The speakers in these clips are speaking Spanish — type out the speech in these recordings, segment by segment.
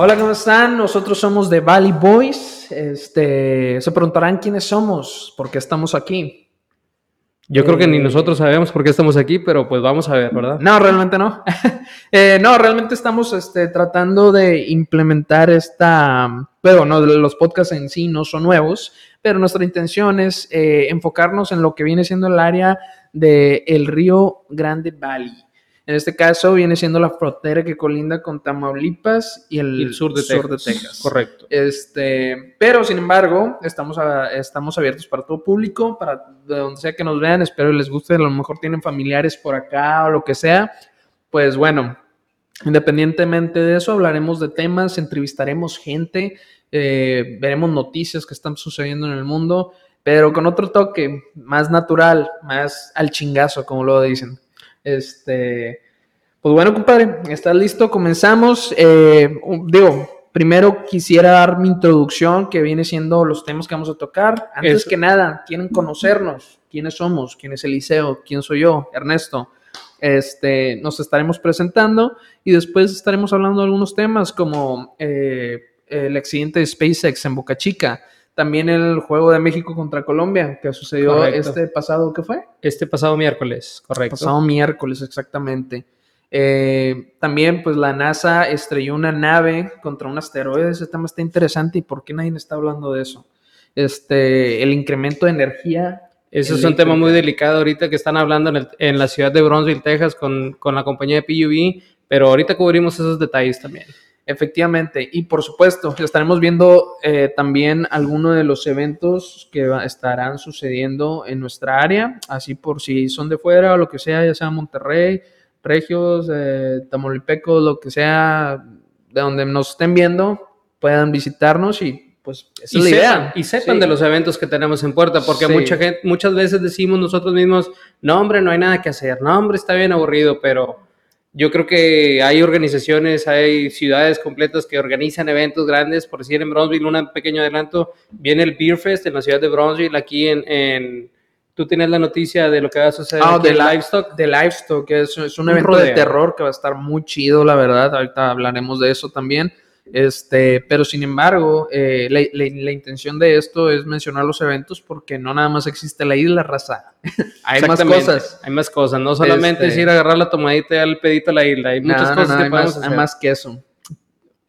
Hola, ¿cómo están? Nosotros somos The Valley Boys. Este, se preguntarán quiénes somos, por qué estamos aquí. Yo creo que ni Eh, nosotros sabemos por qué estamos aquí, pero pues vamos a ver, ¿verdad? No, realmente no. Eh, no, realmente estamos este, tratando de implementar esta. Pero no, los podcasts en sí no son nuevos, pero nuestra intención es eh, enfocarnos en lo que viene siendo el área del río Grande Valley. En este caso viene siendo la frontera que colinda con Tamaulipas y el, Y el sur de Texas. Correcto. Este, pero sin embargo, estamos, a- estamos abiertos para todo público, para de donde sea que nos vean. Espero les guste. A lo mejor tienen familiares por acá o lo que sea. Pues bueno, independientemente de eso, hablaremos de temas, entrevistaremos gente, eh, veremos noticias que están sucediendo en el mundo, pero con otro toque más natural, más al chingazo, como lo dicen. Este, pues bueno, compadre, ¿estás listo? Comenzamos. Eh, digo, primero quisiera dar mi introducción, que viene siendo los temas que vamos a tocar. Antes Eso. que nada, quieren conocernos, quiénes somos, quién es Eliseo, quién soy yo, Ernesto. Este, nos estaremos presentando y después estaremos hablando de algunos temas como eh, el accidente de SpaceX en Boca Chica, también el juego de México contra Colombia que sucedió Correcto. este pasado, ¿qué fue? Este pasado miércoles, correcto. Pasado miércoles, exactamente. Eh, también, pues la NASA estrelló una nave contra un asteroide. Ese tema está interesante. ¿Y por qué nadie está hablando de eso? Este, el incremento de energía. Ese es un tema muy delicado ahorita que están hablando en, el- en la ciudad de Bronzeville, Texas, con, con la compañía de PUB, pero ahorita cubrimos esos detalles también. Efectivamente. Y por supuesto, estaremos viendo eh, también algunos de los eventos que estarán sucediendo en nuestra área. Así por si son de fuera o lo que sea, ya sea Monterrey, Regios, eh, Tamaulipecos, lo que sea, de donde nos estén viendo, puedan visitarnos y pues esa Y es la sepan, idea. y sepan Sí. de los eventos que tenemos en puerta, porque Sí. mucha gente, muchas veces decimos nosotros mismos, no hombre, no hay nada que hacer, no hombre, está bien aburrido, pero yo creo que hay organizaciones, hay ciudades completas que organizan eventos grandes, por decir en Bronzeville, un pequeño adelanto, viene el Beer Fest en la ciudad de Bronzeville, aquí en, en- tú tienes la noticia de lo que va a suceder Ah, de Livestock. de Livestock, que es, es un Un evento de terror que va a estar muy chido, la verdad. Ahorita hablaremos de eso también. Este, pero sin embargo, eh, la, la- la intención de esto es mencionar los eventos porque no nada más existe la isla raza. Hay más cosas. Hay más cosas, no solamente Este- es ir a agarrar la tomadita y darle pedito a la isla, hay muchas No, no, cosas no, que hay, podemos más, hay hacer. más que eso.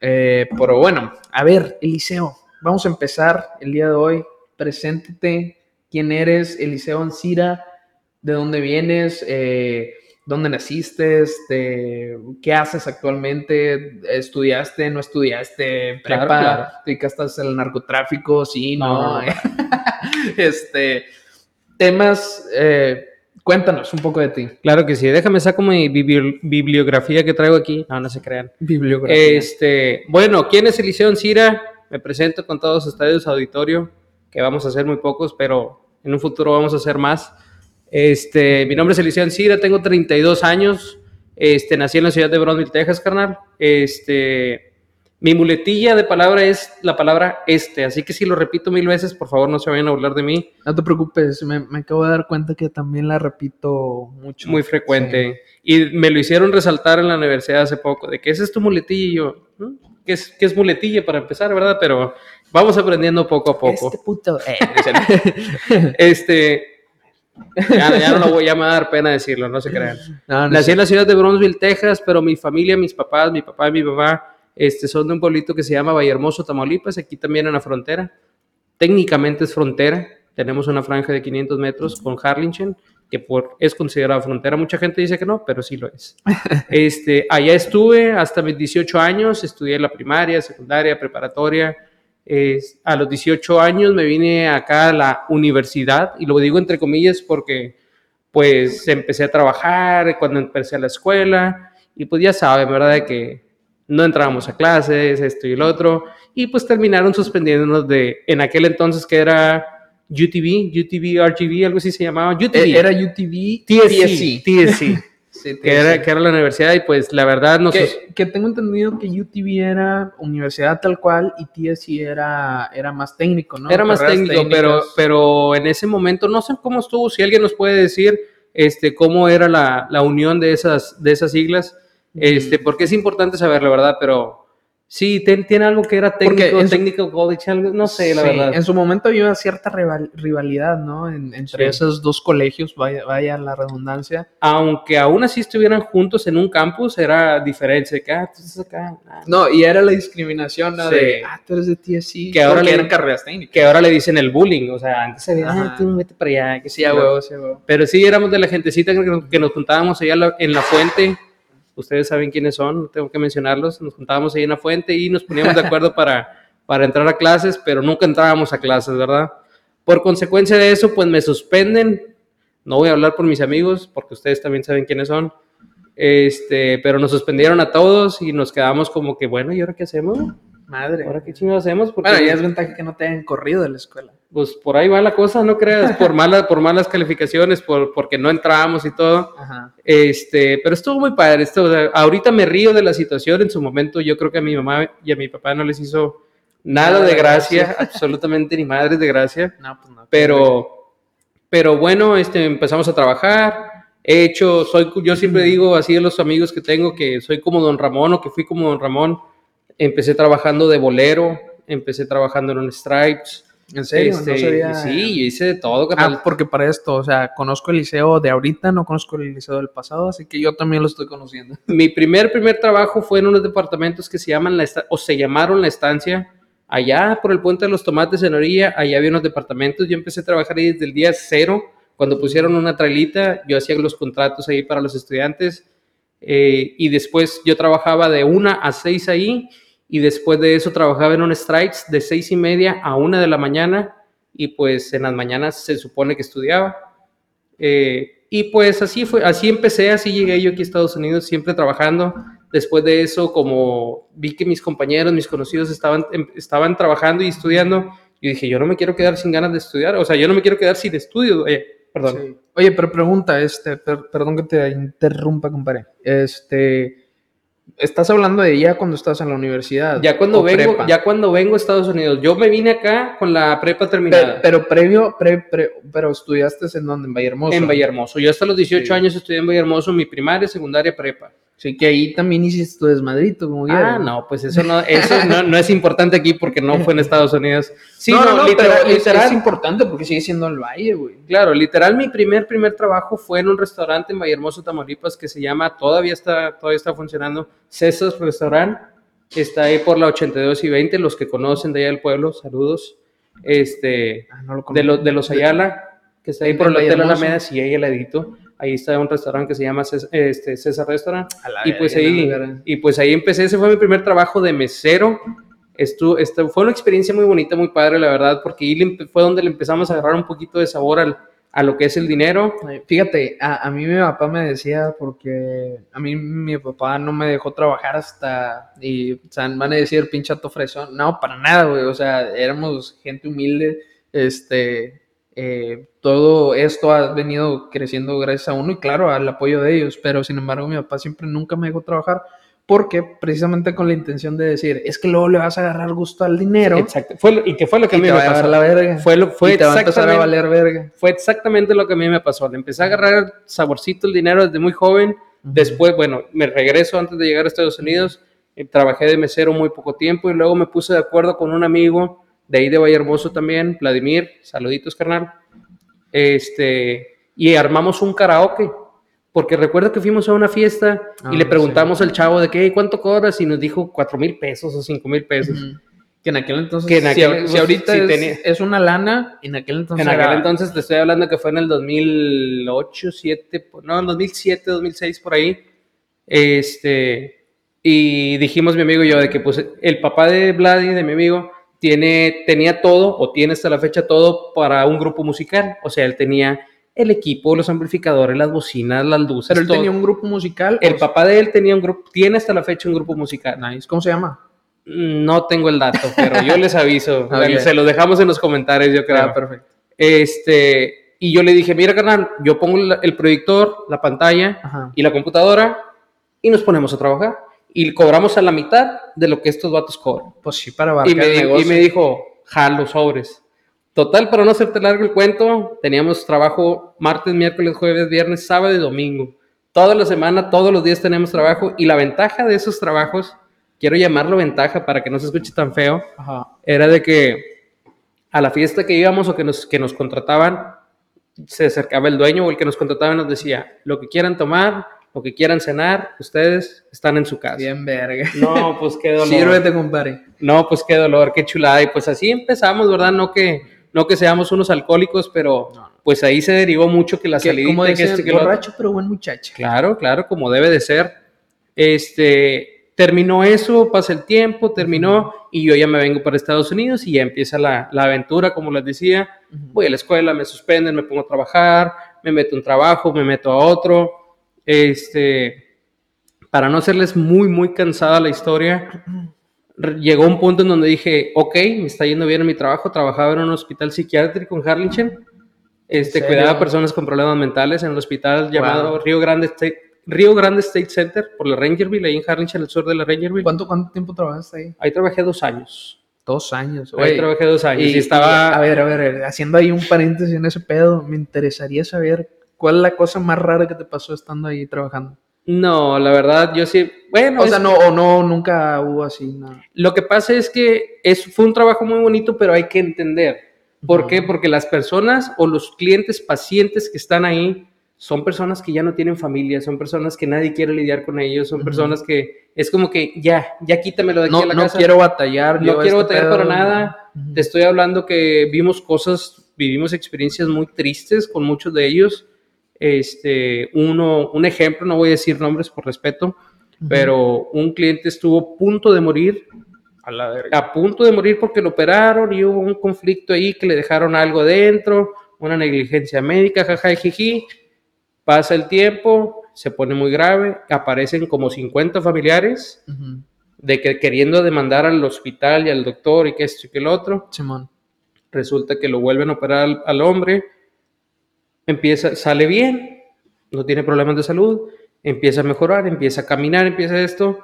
Eh, pero bueno, a ver, Eliseo, vamos a empezar el día de hoy. Preséntete, quién eres, Eliseo Ancira, de dónde vienes, eh, dónde naciste, este, qué haces actualmente, estudiaste, no estudiaste, Claro, prepa, claro. te dedicaste al narcotráfico, sí, no. No, no, este, temas, eh, cuéntanos un poco de ti. Claro que sí, déjame saco mi bibli- bibliografía que traigo aquí. No, no se crean. Bibliografía. Este, bueno, ¿quién es Eliseo Cira? Me presento con todos ustedes, auditorio, que vamos a hacer muy pocos, pero en un futuro vamos a hacer más. Este, mi nombre es Eliseo Cira, tengo 32 años. Este, nací en la ciudad de Bronzeville, Texas, carnal. Este, mi muletilla de palabra es la palabra este, así que si lo repito mil veces, por favor no se vayan a burlar de mí. No te preocupes, me, me acabo de dar cuenta que también la repito mucho. muy frecuente. Y me lo hicieron resaltar en la universidad hace poco, de que ese es tu muletilla y yo, ¿no? ¿qué es, qué es muletilla para empezar, verdad? Pero vamos aprendiendo poco a Sí. poco. Este puto. eh, Este, ya, ya no lo voy a me va a dar pena decirlo, no se crean. no, no Nací sé. en la ciudad de Bronzeville, Texas, pero mi familia, mis papás, mi papá y mi mamá, este, son de un pueblito que se llama Vallehermoso, Tamaulipas, aquí también en la frontera. Técnicamente es frontera, tenemos una franja de 500 metros con Harlingen, que por, es considerada frontera. Mucha gente dice que no, pero sí lo es. Este, allá estuve hasta mis 18 años, estudié la primaria, secundaria, preparatoria. Es- a los 18 años me vine acá a la universidad, y lo digo entre comillas porque pues empecé a trabajar cuando empecé a la escuela, y pues ya saben, ¿verdad? De que no entrábamos a clases, esto y el otro, y pues terminaron suspendiéndonos de, en aquel entonces que era UTV, UTV, RGV, algo así se llamaba, UTV. Eh, Era UTV TSC, TSC, Sí, que, era, que era la universidad y pues la verdad no que, que tengo entendido que UTV era universidad tal cual y TSC era, era más técnico, ¿no? era más Carreras técnico, pero, pero en ese momento no sé cómo estuvo, si alguien nos puede decir este, cómo era la, la unión de esas, de esas siglas, este, porque es importante saberlo, ¿verdad? Pero Sí, ten- tiene algo que era técnico, en su- technical college, algo, no sé, la Sí, verdad. En su momento había cierta rival- rivalidad, ¿no? En- entre Sí. esos dos colegios, vaya, vaya la redundancia. Aunque aún así estuvieran juntos en un campus, era diferencia. de Que, ah, tú estás acá. ah. No, y era la discriminación, ¿no? Sí. De, ah, tú eres de TSC. Que ahora le- eran carreras técnicas. Que ahora le dicen el bullying. O sea, antes se veía, ah, tú vete para allá. Que Sí, a huevo, sí, a huevo. Pero sí, éramos de la gentecita que nos, que nos juntábamos allá en la fuente. Ustedes saben quiénes son, no tengo que mencionarlos. Nos juntábamos ahí en la fuente y nos poníamos de acuerdo para, para entrar a clases, pero nunca entrábamos a clases, ¿verdad? Por consecuencia de eso, pues me suspenden. No voy a hablar por mis amigos, porque ustedes también saben quiénes son. Este, pero nos suspendieron a todos y nos quedamos como que, bueno, ¿y ahora qué hacemos? Madre. ¿Ahora qué chingados hacemos? Porque Bueno, ya es ventaja que no te hayan corrido de la escuela. Pues por ahí va la cosa, no creas, por, mala, por malas calificaciones, por, porque no entramos y todo. Ajá. Este, pero estuvo muy padre. Esto, o sea, ahorita me río de la situación. En su momento, yo creo que a mi mamá y a mi papá no les hizo nada, Nada de gracia, gracia. absolutamente ni madres de gracia. No, pues no. Pero, pero bueno, este, empezamos a trabajar. He hecho, soy, yo siempre digo así de los amigos que tengo que soy como Don Ramón o que fui como Don Ramón. Empecé trabajando de bolero, empecé trabajando en un Stripes. ¿En serio? Este, no sabía. Sí, yo hice de todo, carnal. Ah, porque para esto, o sea, conozco el liceo de ahorita, no conozco el liceo del pasado, así que yo también lo estoy conociendo. Mi primer, primer trabajo fue en unos departamentos que se llaman la o se llamaron la estancia. Allá por el puente de los tomates en orilla, allá había unos departamentos. Yo empecé a trabajar ahí desde el día cero. Cuando pusieron una trailita, yo hacía los contratos ahí para los estudiantes. eh, y después yo trabajaba de una a seis ahí. Y después de eso trabajaba en un strikes de seis y media a una de la mañana. Y pues en las mañanas se supone que estudiaba. Eh, y pues así fue, así empecé, así llegué yo aquí a Estados Unidos, siempre trabajando. Después de eso, como vi que mis compañeros, mis conocidos estaban, em- estaban trabajando y estudiando, yo dije, yo no me quiero quedar sin ganas de estudiar, o sea, yo no me quiero quedar sin estudio, eh, perdón. Sí. Oye, pero pregunta, este, per- perdón que te interrumpa, compadre. Este, estás hablando de ya cuando estás en la universidad. Ya cuando vengo, prepa. ya cuando vengo a Estados Unidos, yo me vine acá con la prepa Pero, terminada pero previo, pre- pre- pero estudiaste en donde, en Vallehermoso. en Vallehermoso. Yo hasta los 18 Sí. años estudié en Vallehermoso, mi primaria, secundaria, prepa. Sí, que ahí también hiciste tu desmadrito, como Ah, quiera. no, pues eso no, eso no, no es importante aquí porque no fue en Estados Unidos. Sí, no, no, no, literal, pero literal, es importante porque sigue siendo el valle, güey. Claro, literal, mi primer, primer trabajo fue en un restaurante en Vallehermoso, Tamaulipas, que se llama, todavía está, todavía está funcionando, César's Restaurant, que está ahí por la 82 y 20, los que conocen de allá del pueblo, saludos, este, Ah, no lo de, los de los Ayala, que está ahí ¿De por el Hotel? Alameda, sí, ahí al ladito, ahí está un restaurante que se llama Cés- este, César Restaurant, la y pues ahí, la y pues ahí empecé, ese fue mi primer trabajo de mesero. Estuvo, este, fue una experiencia muy bonita, muy padre, la verdad, porque ahí fue donde le empezamos a agarrar un poquito de sabor al, a lo que es el dinero. Fíjate, a, a mí mi papá me decía, porque a mí mi papá no me dejó trabajar hasta, y o sea, van a decir pinchato fresón, no, para nada, güey, o sea, éramos gente humilde, este, eh, todo esto ha venido creciendo gracias a uno y claro, al apoyo de ellos, pero sin embargo mi papá siempre nunca me dejó trabajar, porque precisamente con la intención de decir, es que luego le vas a agarrar gusto al dinero Exacto. Fue, lo- y que fue lo que a mí te me va a pasó. la verga, Fue, lo, fue, y te va a empezar a exactamente, valer verga. fue exactamente lo que a mí me pasó. Le empecé a agarrar saborcito el dinero desde muy joven. Después, bueno, me regreso antes de llegar a Estados Unidos. eh, Trabajé de mesero muy poco tiempo y luego me puse de acuerdo con un amigo de ahí de Valle Hermoso también, Vladimir. Saluditos, carnal. Este, y armamos un karaoke. Porque recuerdo que fuimos a una fiesta y Ah, le preguntamos al chavo de qué, ¿cuánto cobras? Y nos dijo cuatro mil pesos o cinco mil pesos. Ujú. Que en aquel entonces, Que en si aquel- ahor- si, pues, ahorita sí es, es una lana, en aquel entonces En aquel era- entonces te estoy hablando que fue en el 2008, 7, no, en 2007, 2006 por ahí. Este, y dijimos mi amigo y yo de que pues el papá de Vladi, de mi amigo, tiene, tenía todo o tiene hasta la fecha todo para un grupo musical. O sea, él tenía el equipo, los amplificadores, las bocinas, las luces. Pero él todo. tenía un grupo musical. El papá de él tenía un grupo, tiene hasta la fecha un grupo musical. nice. ¿Cómo se llama? No tengo el dato, pero yo les aviso. Ok. Se lo dejamos en los comentarios, yo creo. Ah, perfecto. Este, y yo le dije, mira, carnal, yo pongo el proyector, la pantalla Ajá. y la computadora y nos ponemos a trabajar. Y cobramos a la mitad de lo que estos vatos cobran. Pues sí, para Y abarcar me, el di- y negocio. me dijo, jalo sobres. Total, para no hacerte largo el cuento, teníamos trabajo martes, miércoles, jueves, viernes, sábado y domingo. Toda la semana, todos los días tenemos trabajo. Y la ventaja de esos trabajos quiero llamarlo ventaja para que no se escuche tan feo, Ajá. era de que a la fiesta que íbamos o que nos, que nos contrataban, se acercaba el dueño o el que nos contrataba y nos decía, lo que quieran tomar, lo que quieran cenar, ustedes están en su casa. Bien verga. No, pues qué dolor. Sírvete, compadre. No, pues qué dolor, qué chulada. Y pues así empezamos, ¿verdad? No que, no que seamos unos alcohólicos, pero pues ahí se derivó mucho que la Que, salida como que dicen, este, que lo borracho, pero buen muchacho. Claro, claro, como debe de ser. Este, terminó eso, pasa el tiempo, terminó y yo ya me vengo para Estados Unidos y ya empieza la, la aventura, como les decía. Voy a la escuela, me suspenden, me pongo a trabajar, me meto en un trabajo, me meto a otro. Este, para no hacerles muy, muy cansada la historia, llegó un punto en donde dije, ok, me está yendo bien en mi trabajo, trabajaba en un hospital psiquiátrico en Harlingen, este, ¿En cuidaba a personas con problemas mentales en el hospital llamado. Río Grande State, Río Grande State Center por la Rangerville, ahí en Harlingen, al sur de la Rangerville. ¿Cuánto, ¿Cuánto tiempo trabajaste ahí? Ahí trabajé dos años. Dos años. Ahí trabajé dos años y, Y, estaba... y, a ver, a ver, haciendo ahí un paréntesis en ese pedo, me interesaría saber cuál es la cosa más rara que te pasó estando ahí trabajando. No, la verdad, yo sí... Bueno, O sea, no, o no, nunca hubo así nada. Lo que pasa es que es, fue un trabajo muy bonito, pero hay que entender. ¿Por Ujú. qué? Porque las personas o los clientes, pacientes que están ahí, son personas que ya no tienen familia, son personas que nadie quiere lidiar con ellos, son Ujú. personas que es como que ya, ya quítamelo de aquí No, a la no casa. quiero batallar. No quiero este batallar para no. nada. Ujú. Te estoy hablando que vimos cosas, vivimos experiencias muy tristes con muchos de ellos. Este, uno, un ejemplo, no voy a decir nombres por respeto, pero un cliente estuvo a punto de morir A la a punto de morir porque lo operaron y hubo un conflicto ahí que le dejaron algo dentro, una negligencia médica, jaja, jiji. Pasa el tiempo, se pone muy grave, aparecen como 50 familiares Ujú. de que queriendo demandar al hospital y al doctor y que esto y que el otro. Simón. Resulta que lo vuelven a operar al, al hombre, empieza, sale bien, no tiene problemas de salud, empieza a mejorar, empieza a caminar, empieza esto,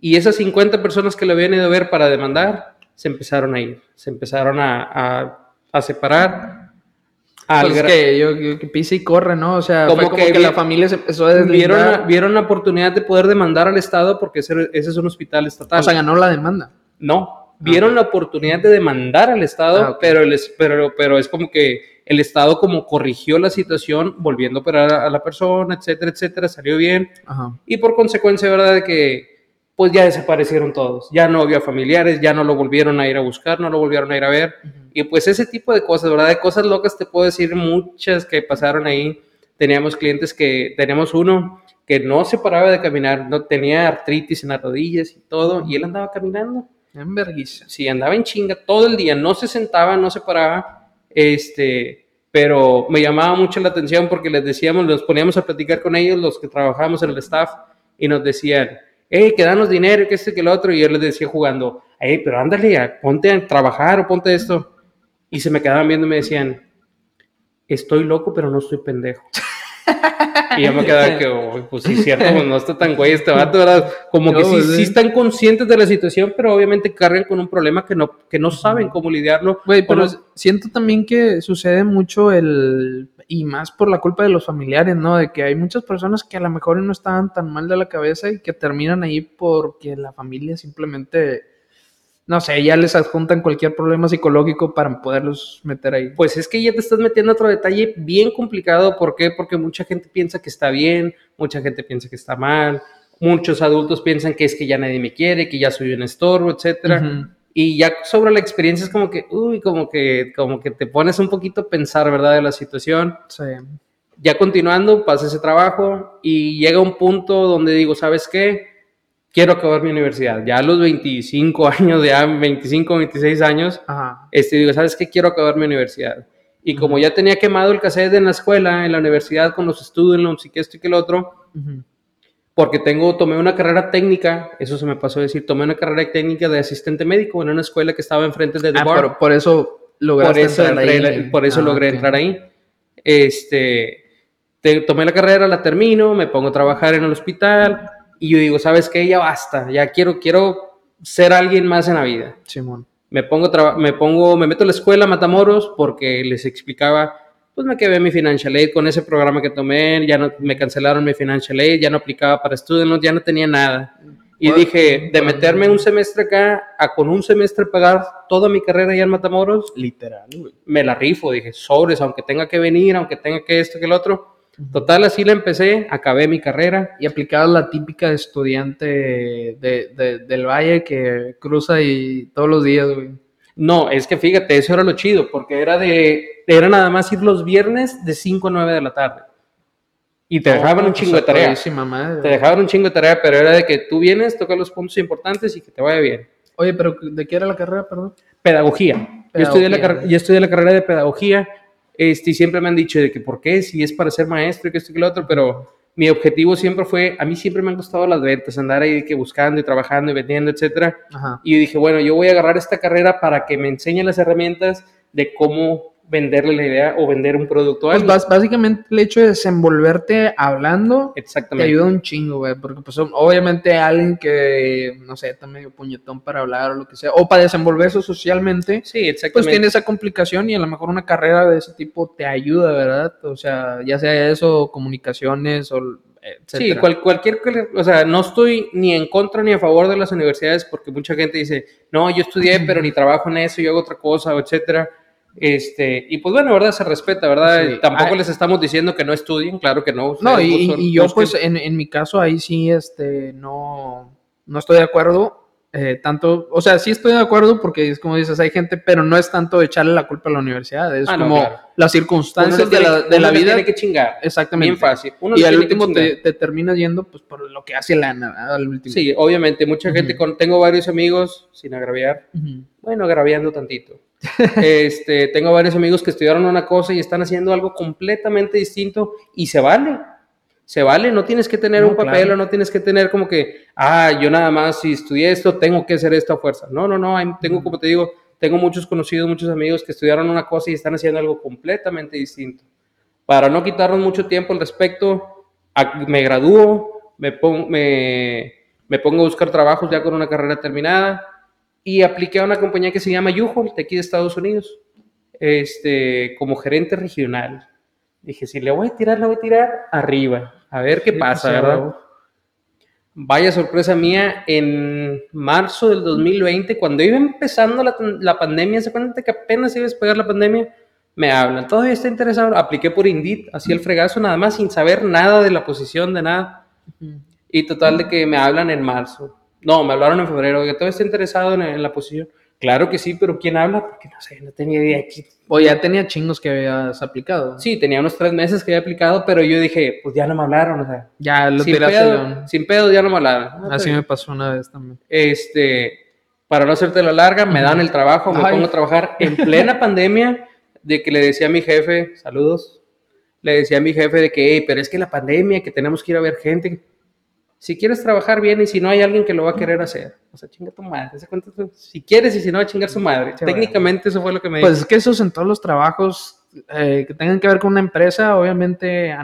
y esas 50 personas que lo habían ido a ver para demandar, se empezaron a ir, se empezaron a, a- a separar. Al Pues que yo, yo- que pisa y corre, ¿no? O sea, Como fue como que que, la familia se empezó a vieron, deslindar. la- vieron la oportunidad de poder demandar al Estado porque ese, ese es un hospital estatal. O sea, ganó la demanda. No, vieron la oportunidad de demandar al Estado, Ah, ok. pero, el, es- pero, pero es como que el Estado como corrigió la situación, volviendo a operar a la persona, etcétera, etcétera, salió bien. Ajá. Y por consecuencia, ¿verdad? De que pues ya desaparecieron todos, ya no había familiares, ya no lo volvieron a ir a buscar, no lo volvieron a ir a ver. Y pues ese tipo de cosas, ¿verdad? De cosas locas te puedo decir muchas que pasaron ahí. Teníamos clientes que, teníamos uno que no se paraba de caminar, no tenía artritis en las rodillas y todo, y él andaba caminando. En vergüenza. Sí, andaba en chinga todo el día, no se sentaba, no se paraba, este, pero me llamaba mucho la atención porque les decíamos, nos poníamos a platicar con ellos, los que trabajábamos en el staff, y nos decían, hey, que danos dinero, que este, que lo otro, y yo les decía jugando, hey, pero ándale, ponte a trabajar o ponte esto, y se me quedaban viendo y me decían, estoy loco, pero no estoy pendejo. Y yo me quedaba que, "Uy, pues sí, cierto, pues no está tan güey este vato, ¿verdad? Como que sí, pues, sí. sí están conscientes de la situación, pero obviamente cargan con un problema que no, que no saben cómo lidiarlo. Güey, pero no- siento también que sucede mucho el. Y más por la culpa de los familiares, ¿no? De que hay muchas personas que a lo mejor no estaban tan mal de la cabeza y que terminan ahí porque la familia simplemente. No sé, ya les adjuntan cualquier problema psicológico para poderlos meter ahí. Pues es que ya te estás metiendo a otro detalle bien complicado. ¿Por qué? Porque mucha gente piensa que está bien, mucha gente piensa que está mal, muchos adultos piensan que es que ya nadie me quiere, que ya soy un estorbo, etcétera. Y ya sobre la experiencia es como que, uy, como que, como que te pones un poquito a pensar, ¿verdad? De la situación. Sí. ya continuando, pasa ese trabajo y llega un punto donde digo, ¿sabes qué? Quiero acabar mi universidad. Ya a los 25 años, ya 25, 26 años, Ajá. este, digo, ¿sabes qué? Quiero acabar mi universidad. Y como ya tenía quemado el cassette en la escuela, en la universidad, con los estudios, y que esto y que el otro, porque tengo, tomé una carrera técnica, eso se me pasó a decir, tomé una carrera técnica de asistente médico en una escuela que estaba enfrente de The Ah, Bar por, por eso por lograste eso, entrar entré- ahí. por eso Ah, logré ok. entrar ahí. Este, te- tomé la carrera, la termino, me pongo a trabajar en el hospital y yo digo, ¿sabes qué? Ya basta, ya quiero, quiero ser alguien más en la vida. Simón. Me pongo, me pongo, me meto a la escuela Matamoros porque les explicaba, pues me quedé mi financial aid con ese programa que tomé, ya no, me cancelaron mi financial aid, ya no aplicaba para estudios, ya no tenía nada. Y dije, de meterme un semestre acá a con un semestre pagar toda mi carrera allá en Matamoros, Literal, güey. me la rifo. Dije, sobres, aunque tenga que venir, aunque tenga que esto, que el otro. Total, así la empecé, acabé mi carrera. Y aplicabas la típica estudiante de, de- del valle que cruza y todos los días, güey. No, es que fíjate, eso era lo chido, porque era de, era nada más ir los viernes de 5 a 9 de la tarde. Y te dejaban un pues, chingo de tarea. madre. Te dejaban un chingo de tarea, pero era de que tú vienes, tocas los puntos importantes y que te vaya bien. Oye, pero ¿de qué era la carrera, perdón? Pedagogía. Yo estudié, la, yo estudié la carrera de pedagogía este, y siempre me han dicho de que por qué, si es para ser maestro y que esto y que lo otro, pero mi objetivo siempre fue, a mí siempre me han gustado las ventas, andar ahí que buscando y trabajando y vendiendo, etcétera. Ajá. Y yo dije, bueno, yo voy a agarrar esta carrera para que me enseñe las herramientas de cómo venderle la idea o vender un producto a Pues alguien. bas- básicamente el hecho de desenvolverte hablando te ayuda un chingo, güey, porque pues obviamente alguien que, no sé, está medio puñetón para hablar o lo que sea, o para desenvolverse socialmente, Sí, pues exactamente. tiene esa complicación y a lo mejor una carrera de ese tipo te ayuda, ¿verdad? O sea, ya sea eso, comunicaciones o Sí, etcétera. cual- cualquier, o sea, no estoy ni en contra ni a favor de las universidades porque mucha gente dice, no, yo estudié, pero ni trabajo en eso, yo hago otra cosa, etcétera. Este, y pues bueno, verdad, se respeta, ¿verdad? Sí. Tampoco Ah, les estamos diciendo que no estudien, claro que no. No, y, yo busquen- pues en, en mi caso ahí sí, este, no, no estoy de acuerdo. eh, tanto, o sea, sí estoy de acuerdo porque es como dices, hay gente, pero no es tanto echarle la culpa a la universidad, es Ah, no, como claro. las circunstancias de la, de la vida. tiene que chingar. Exactamente. Bien fácil. Uno Y al último te, te terminas yendo pues por lo que hace lana, ¿verdad? Al último. Sí, obviamente, mucha gente, con, tengo varios amigos, sin agraviar, bueno, agraviando tantito. Este, tengo varios amigos que estudiaron una cosa y están haciendo algo completamente distinto y se vale. Se vale, no tienes que tener No, un papel claro. o no tienes que tener como que, ah, yo nada más si estudié esto, tengo que hacer esto a fuerza. No, no, no, tengo, como te digo, tengo muchos conocidos, muchos amigos que estudiaron una cosa y están haciendo algo completamente distinto. Para no quitarnos mucho tiempo al respecto, a- me gradúo, me, me, me pongo a buscar trabajos ya con una carrera terminada y apliqué a una compañía que se llama U-Haul, de aquí de Estados Unidos, este, como gerente regional. Dije, si le voy a tirar, le voy a tirar arriba, a ver qué Sí, pasa, pues, ¿verdad? Vaya sorpresa mía, en marzo del 2020, cuando iba empezando la, la pandemia, se cuenta que apenas iba a despegar la pandemia, me hablan, todavía está interesado, apliqué por Indeed, así el fregazo, nada más, sin saber nada de la posición, de nada, y total de que me hablan en marzo. No, me hablaron en febrero, que todavía está interesado en, en la posición. Claro que sí, pero ¿quién habla? Porque no sé, no tenía idea. O ya tenía chingos que habías aplicado. Sí, tenía unos tres meses que había aplicado, pero yo dije, pues ya no me hablaron, o sea, Ya lo sin tiraste. pedo, León. sin pedo ya no me hablaron. Ah, Así me pasó una vez también. este, para no hacerte la larga, me dan el trabajo, me Ay. pongo a trabajar en plena pandemia, de que le decía a mi jefe, saludos, le decía a mi jefe de que, "Ey, pero es que la pandemia, que tenemos que ir a ver gente, si quieres trabajar bien y si no hay alguien que lo va a querer hacer, o sea, chinga tu madre, si quieres y si no, va a chingar su madre. Sí, Técnicamente eso fue lo que me Pues es que eso es en todos los trabajos eh, que tengan que ver con una empresa, obviamente a,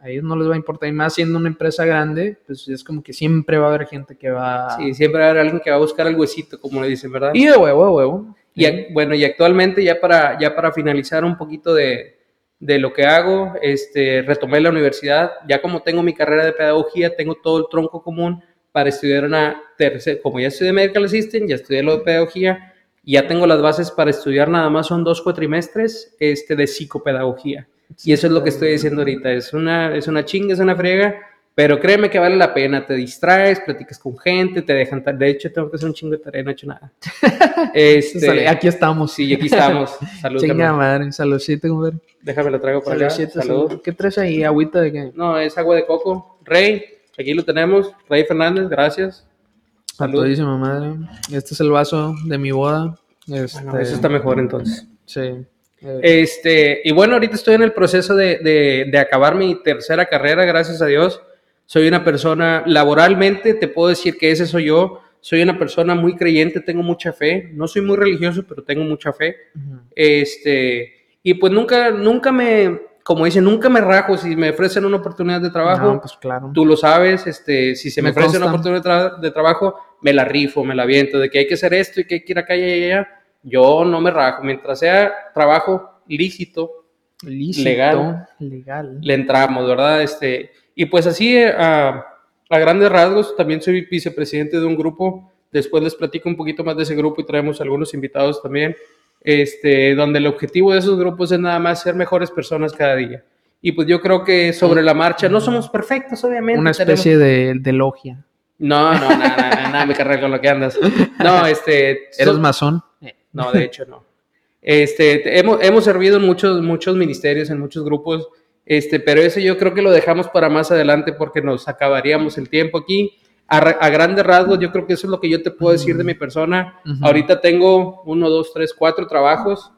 a ellos no les va a importar, y más siendo una empresa grande, pues es como que siempre va a haber gente que va... Sí, siempre va a haber alguien que va a buscar el huesito, como le dicen, ¿verdad? Y de huevo, de huevo. Y ac- bueno, y actualmente ya para, ya para finalizar un poquito de, de lo que hago, este, retomé la universidad, ya como tengo mi carrera de pedagogía, tengo todo el tronco común para estudiar una tercera, como ya estudié Medical Assistant, ya estudié lo de pedagogía, ya tengo las bases para estudiar, nada más son dos cuatrimestres este, de psicopedagogía. Y eso es lo que estoy diciendo ahorita, es una, es una chinga, es una friega, pero créeme que vale la pena, te distraes, platicas con gente, te dejan, de hecho tengo que hacer un chingo de tarea, no he hecho nada. Este, Aquí estamos. Sí, aquí estamos. Salud, Chinga madre, saludcito, compadre. Déjame lo traigo para acá. Saludcito, Salud. salud. ¿Qué traes ahí? ¿Agüita de qué? No, es agua de coco. Rey, aquí lo tenemos. Rey Fernández, gracias. A Salud. todísima madre. Este es el vaso de mi boda. Este, Bueno, eso está mejor entonces. Sí. Este, y bueno, ahorita estoy en el proceso de, de- de acabar mi tercera carrera, gracias a Dios. Soy una persona, laboralmente, te puedo decir que ese soy yo. Soy una persona muy creyente, tengo mucha fe. No soy muy religioso, pero tengo mucha fe. ujú. Este, y pues nunca, nunca me, como dicen, nunca me rajo si me ofrecen una oportunidad de trabajo. No, pues claro. Tú lo sabes, este, si se me, Me ofrece una oportunidad de, tra- de trabajo, me la rifo, me la viento, de que hay que hacer esto y que hay que ir acá y allá. Yo no me rajo, mientras sea trabajo lícito, Lícito, legal. Legal. le entramos, ¿verdad? Este, y pues así, eh, ah, a grandes rasgos, también soy vicepresidente de un grupo. Después les platico un poquito más de ese grupo y traemos algunos invitados también. Este, donde el objetivo de esos grupos es nada más ser mejores personas cada día. Y pues yo creo que sobre la marcha no somos perfectos, obviamente. Una especie de, de, logia. No, no, nada, nada, me carrera con lo que andas. No, este. ¿Eres masón? No, de hecho no. Este, hemos, hemos servido en muchos, muchos ministerios, en muchos grupos, este, pero eso yo creo que lo dejamos para más adelante porque nos acabaríamos el tiempo aquí. A, a grandes rasgos, yo creo que eso es lo que yo te puedo decir de mi persona. Ahorita tengo uno, dos, tres, cuatro trabajos.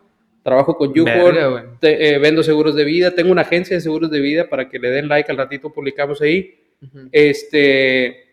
Trabajo con YouPort, eh, vendo seguros de vida, tengo una agencia de seguros de vida para que le den like al ratito publicamos ahí. Este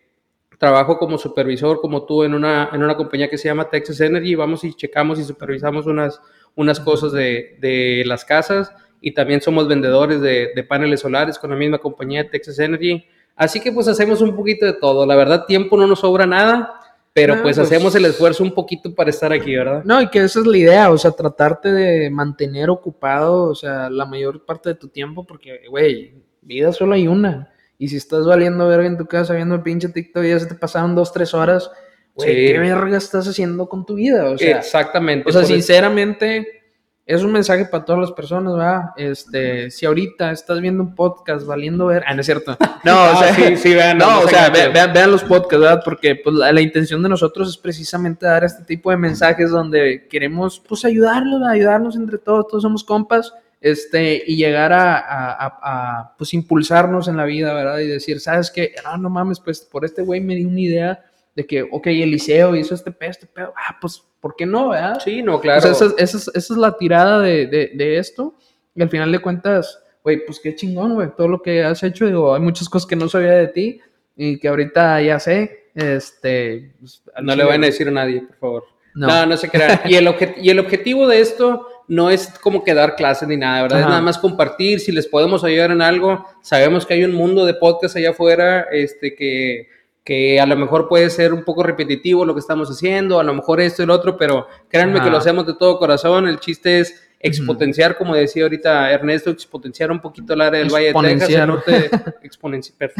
trabajo como supervisor como tú en una, en una compañía que se llama Texas Energy, vamos y checamos y supervisamos unas, unas cosas de, de las casas y también somos vendedores de, de, paneles solares con la misma compañía Texas Energy. Así que pues hacemos un poquito de todo. La verdad, tiempo no nos sobra nada. Pero pues, pues, hacemos el esfuerzo un poquito para estar aquí, ¿verdad? No, y que esa es la idea, o sea, tratarte de mantener ocupado, o sea, la mayor parte de tu tiempo, porque, güey, vida solo hay una. Y si estás valiendo verga en tu casa viendo el pinche TikTok y ya se te pasaron dos, tres horas, güey, ¿qué verga estás haciendo con tu vida? O sea, Exactamente. O sea, sinceramente es un mensaje para todas las personas, ¿verdad? Este, si ahorita estás viendo un podcast valiendo ver, ah, no es cierto. No, o sea, sí, sí, vean, no, o sea, vean, vean, los podcasts, ¿verdad? Porque pues, la, intención de nosotros es precisamente dar este tipo de mensajes donde queremos, pues, ayudarlos, ayudarnos entre todos, todos somos compas, este, y llegar a, a, a, pues, impulsarnos en la vida, ¿verdad? Y decir, ¿sabes qué? Ah, no mames, pues, por este güey me di una idea de que, ok, Eliseo hizo este pedo, este pedo, ah, pues, ¿por qué no, verdad? Sí, no, claro. esa, esa, es la tirada de, de, de, esto, y al final de cuentas, güey, pues qué chingón, güey, todo lo que has hecho, digo, hay muchas cosas que no sabía de ti, y que ahorita ya sé, este... Pues, no le vayan a decir a nadie, por favor. No, no, no se crean. y, el y el objetivo de esto no es como que dar clases ni nada, ¿verdad? Es nada más compartir, si les podemos ayudar en algo, sabemos que hay un mundo de podcast allá afuera, este, que que a lo mejor puede ser un poco repetitivo lo que estamos haciendo, a lo mejor esto y lo otro, pero créanme que lo hacemos de todo corazón. El chiste es expotenciar, como decía ahorita Ernesto, expotenciar un poquito el área del Valle de Texas, el norte, exponenciar.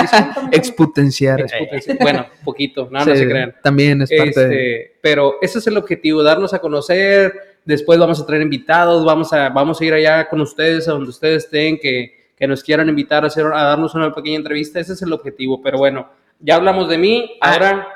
expotenciar. Bueno, poquito, no, no se crean. También es parte este, Pero ese es el objetivo, darnos a conocer, después vamos a traer invitados, vamos a, vamos a ir allá con ustedes, a donde ustedes estén, que, que nos quieran invitar a, hacer, a darnos una pequeña entrevista, ese es el objetivo, pero bueno, ya hablamos de mí, ah. ahora...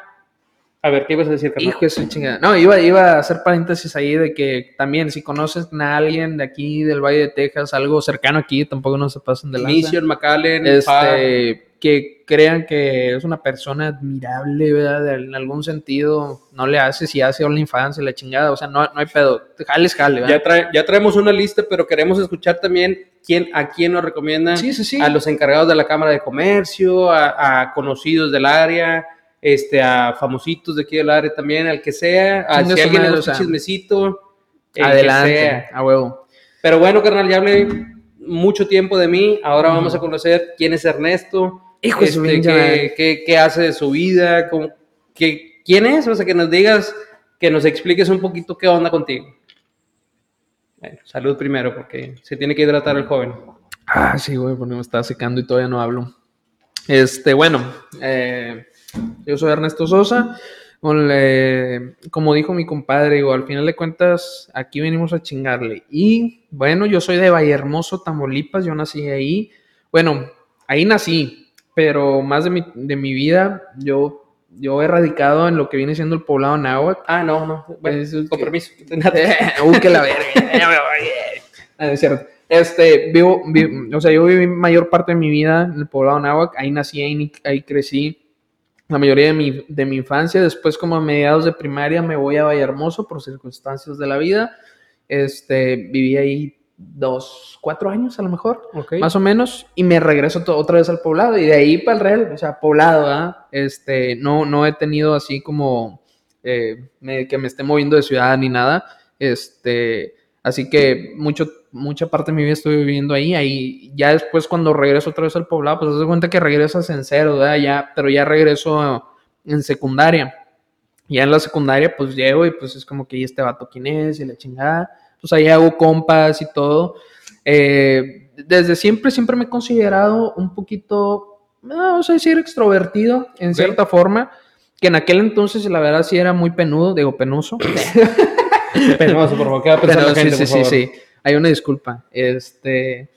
A ver, ¿qué ibas a decir, Hijo de chingada. No, iba, iba a hacer paréntesis ahí de que también, si conoces a alguien de aquí, del Valle de Texas, algo cercano aquí, tampoco no se pasen de la Mission, McAllen, este, que crean que es una persona admirable, ¿verdad? En algún sentido, no le hace si hace la infancia, la chingada, o sea, no, no hay pedo, jales, jale, ¿verdad? Ya, ya traemos una lista, pero queremos escuchar también quién, a quién nos recomiendan, a los encargados de la Cámara de Comercio, a, conocidos del área, este, a famositos de aquí del área también, al que sea, a si alguien le gusta chismecito, adelante, a huevo. Pero bueno, carnal, ya hablé mucho tiempo de mí, ahora vamos a conocer quién es Ernesto, Hijo este, qué, qué, hace de su vida, qué, quién es, o sea, que nos digas, que nos expliques un poquito qué onda contigo. Bueno, salud primero, porque se tiene que hidratar el joven. Ah, sí, güey, porque me está secando y todavía no hablo. Este, bueno, eh, yo soy Ernesto Sosa. como dijo mi compadre, digo, al final de cuentas, aquí venimos a chingarle. Y bueno, yo soy de Vallehermoso, Tamaulipas, yo nací ahí. Bueno, ahí nací, pero más de mi, de mi vida, yo yo he radicado en lo que viene siendo el poblado náhuatl. Ah, no, no. Bueno, con permiso. uh, que la verga. Ah, es cierto. Este, vivo, o sea, yo viví mayor parte de mi vida en el poblado náhuatl. Ahí nací, ahí, ahí crecí la mayoría de mi, de mi infancia. Después, como a mediados de primaria, me voy a Vallehermoso por circunstancias de la vida. Este, viví ahí dos, cuatro años a lo mejor, más o menos, y me regreso otra vez al poblado, y de ahí para el real, o sea, poblado, Este, no, no he tenido así como eh, que me esté moviendo de ciudad ni nada, este, así que mucho, mucha parte de mi vida estoy viviendo ahí, ahí, ya después cuando regreso otra vez al poblado, pues te das cuenta que regresas en cero, ¿verdad? Ya, pero ya regreso en secundaria, ya en la secundaria pues llego y pues es como que, ¿y este vato quién es? Y la chingada, pues ahí hago compas y todo. Eh, desde siempre, siempre me he considerado un poquito no, sé decir extrovertido, en Ok. cierta forma, que en aquel entonces, la verdad, sí era muy penudo, digo, penoso. Penoso, por favor, ¿qué va a pensar Pero la sí, gente, sí, por sí, favor? sí. Hay una disculpa. Este.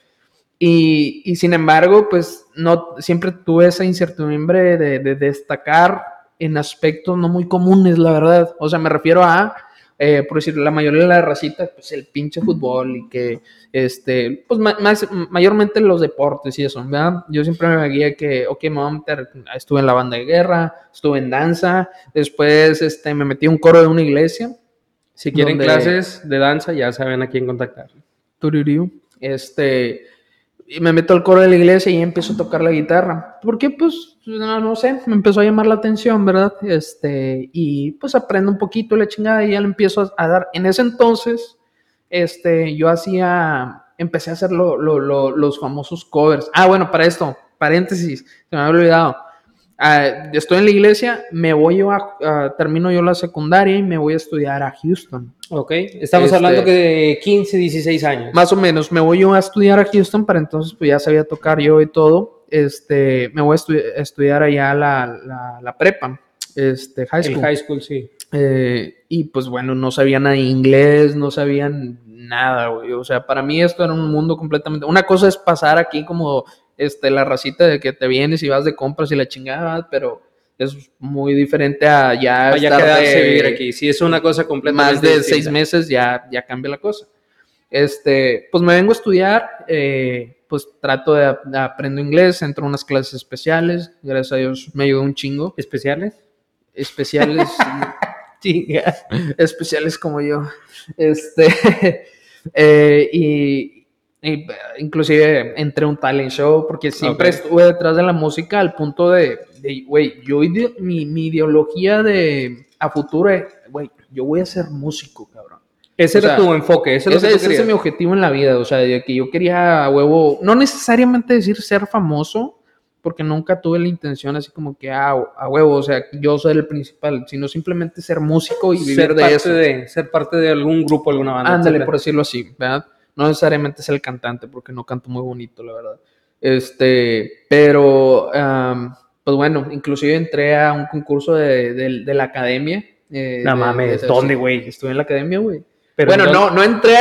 Y, y sin embargo, pues no siempre tuve esa incertidumbre de, de destacar en aspectos no muy comunes, la verdad. O sea, me refiero a, eh, por decir, la mayoría de la racita, pues el pinche fútbol y que, este, pues ma- más, mayormente los deportes y eso, ¿verdad? Yo siempre me guía que, ok, me voy a meter, estuve en la banda de guerra, estuve en danza, después, este, me metí a un coro de una iglesia. Si quieren donde- clases de danza, ya saben a quién contactar. Tururiu. Este, y me meto al coro de la iglesia y empiezo a tocar la guitarra. ¿Por qué? Pues, no, no sé, me empezó a llamar la atención, ¿verdad? Este, y pues aprendo un poquito la chingada y ya le empiezo a, dar. En ese entonces, este, yo hacía, empecé a hacer lo- lo- lo- los famosos covers. Ah, bueno, para esto, paréntesis, se me había olvidado. Ah, estoy en la iglesia, me voy yo a, a- termino yo la secundaria y me voy a estudiar a Houston. Ok, estamos Este- hablando que de 15, 16 años. Más o menos, me voy yo a estudiar a Houston, para entonces pues ya sabía tocar yo y todo. Este, me voy a estu- estudiar allá la, la, la prepa, este, high El school. high school, sí. Eh, y pues bueno, no sabían nada de inglés, no sabían nada, güey. O sea, para mí esto era un mundo completamente. Una cosa es pasar aquí como este, la racita de que te vienes y vas de compras y la chingada, pero es muy diferente a ya a estar quedarse de- vivir aquí. Sí, es una cosa completamente más de distinta. seis meses ya, ya cambia la cosa. Este, pues me vengo a estudiar, eh, pues trato de, de aprendo inglés, entro a unas clases especiales, gracias a Dios me ayudó un chingo. ¿Especiales? Especiales, especiales como yo. Este, eh, y, inclusive entré a un talent show porque siempre Ok. estuve detrás de la música al punto de, güey, yo mi, mi ideología de a futuro es, güey, yo voy a ser músico, cabrón. Ese O era sea, tu enfoque, Ese, tú ese es mi objetivo en la vida, o sea, de que yo quería a huevo, no necesariamente decir ser famoso, porque nunca tuve la intención así como que ah, a huevo, o sea, yo soy el principal, sino simplemente ser músico y vivir ser de parte eso. de ser parte de algún grupo, alguna banda. Ándale, etcétera. por decirlo así, ¿verdad? No necesariamente ser el cantante, porque no canto muy bonito, la verdad. Este, pero, am, pues bueno, inclusive entré a un concurso de, de- de la academia. eh, No de- mames, de- ¿dónde, güey? Estuve en la academia, güey. Pero bueno, no, no entré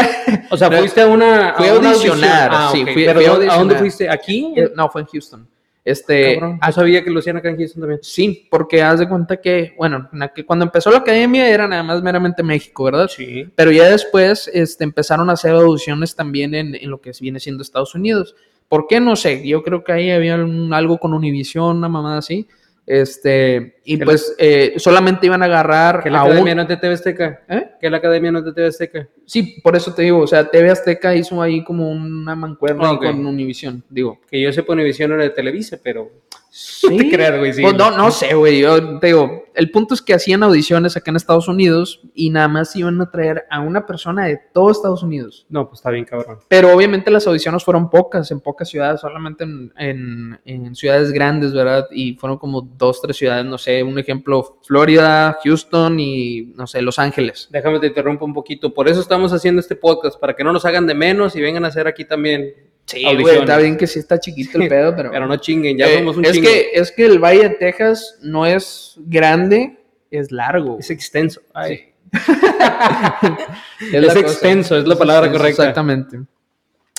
O sea, fuiste a una. fui a audicionar. Ah, sí, ok. fui- Pero fui a ¿dónde- ¿a dónde audicionar. fuiste? ¿Aquí? Eh, No, fue en Houston. Este, Cabrón. No sabía que hacían acá en Houston también. sí, porque haz de cuenta que, bueno, en aquel- cuando empezó la academia era nada más meramente México, ¿verdad? Sí. Pero ya después este, empezaron a hacer audiciones también en, en lo que viene siendo Estados Unidos. ¿Por qué? No sé. Yo creo que ahí había un- algo con Univision, una mamada así. Este, y Que pues eh, solamente iban a agarrar Que la a un- academia no es de TV Azteca. ¿Eh? Que la academia no es de TV Azteca. Sí, por eso te digo, o sea, TV Azteca hizo ahí como una mancuerna con Univision, digo. Que yo sepa, Univision era de Televisa, pero. Sí. te creas, güey, sí. Pues no, no sé, güey. Yo te digo, el punto es que hacían audiciones acá en Estados Unidos y nada más iban a traer a una persona de todo Estados Unidos. No, pues está bien, cabrón. Pero obviamente las audiciones fueron pocas, en pocas ciudades, solamente en, en- en ciudades grandes, ¿verdad? Y fueron como dos, tres ciudades, no sé, un ejemplo, Florida, Houston y, no sé, Los Ángeles. Déjame te interrumpo un poquito. Por eso estamos haciendo este podcast, para que no nos hagan de menos y vengan a hacer aquí también. Sí, güey, está bien que sí está chiquito el pedo, pero... Pero no chinguen, ya Eh, somos un es chingo. que Es que el Valle de Texas no es grande, es largo. Es extenso. Ay. Sí. Es extenso, es la palabra correcta. Exactamente.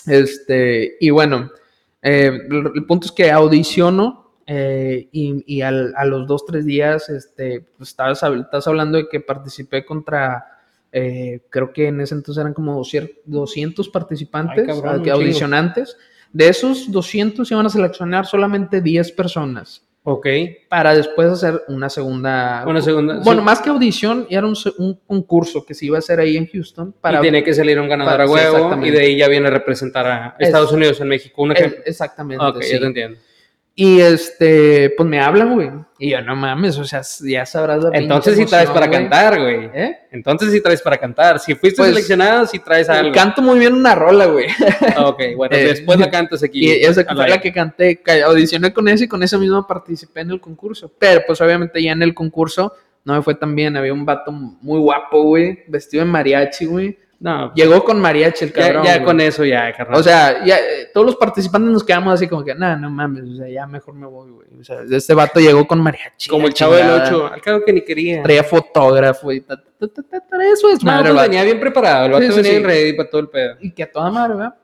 Este, y bueno, eh, el, punto es que audiciono eh, y, y al- a los dos, tres días, este, pues, estabas, estás hablando de que participé contra, eh, creo que en ese entonces eran como 200 200 participantes, Ay, cabrón, ah, audicionantes. De esos 200 iban a seleccionar solamente 10 personas Ok. para después hacer una segunda. Una segunda- Bueno, sí. más que audición, era un, un concurso que se iba a hacer ahí en Houston. Para, y tiene que salir un ganador para- a sí, huevo exactamente. y de ahí ya viene a representar a Es- Estados Unidos en México. Un ejemplo. exactamente. ok, sí. ya te entiendo. Y este, pues me hablan, güey. Y yo, no mames, o sea, ya sabrás la Entonces sí traes para güey. cantar, güey. ¿Eh? Entonces sí traes para cantar. Si fuiste Pues, seleccionado, sí traes algo. Canto muy bien una rola, güey. Ok, bueno, Eh, después la cantas aquí. Y esa fue aire. la que canté, ca- audicioné con ese y con ese mismo participé en el concurso. Pero pues obviamente ya en el concurso no me fue tan bien. Había un vato muy guapo, güey, vestido de mariachi, güey. No, Llegó con mariachi el ya, cabrón. ya güey. con eso, ya, carnal. O sea, ya, eh, todos los participantes nos quedamos así como que, nah, no mames, o sea, ya mejor me voy, güey. O sea, este vato llegó con mariachi. como el chavo del chingada. 8, al cabo que ni quería. Traía fotógrafo y ta, ta, ta, ta, ta, eso es No, madre, pues vato. venía bien preparado, el vato Sí, venía sí. bien ready para todo el pedo. Y que a toda madre, ¿verdad?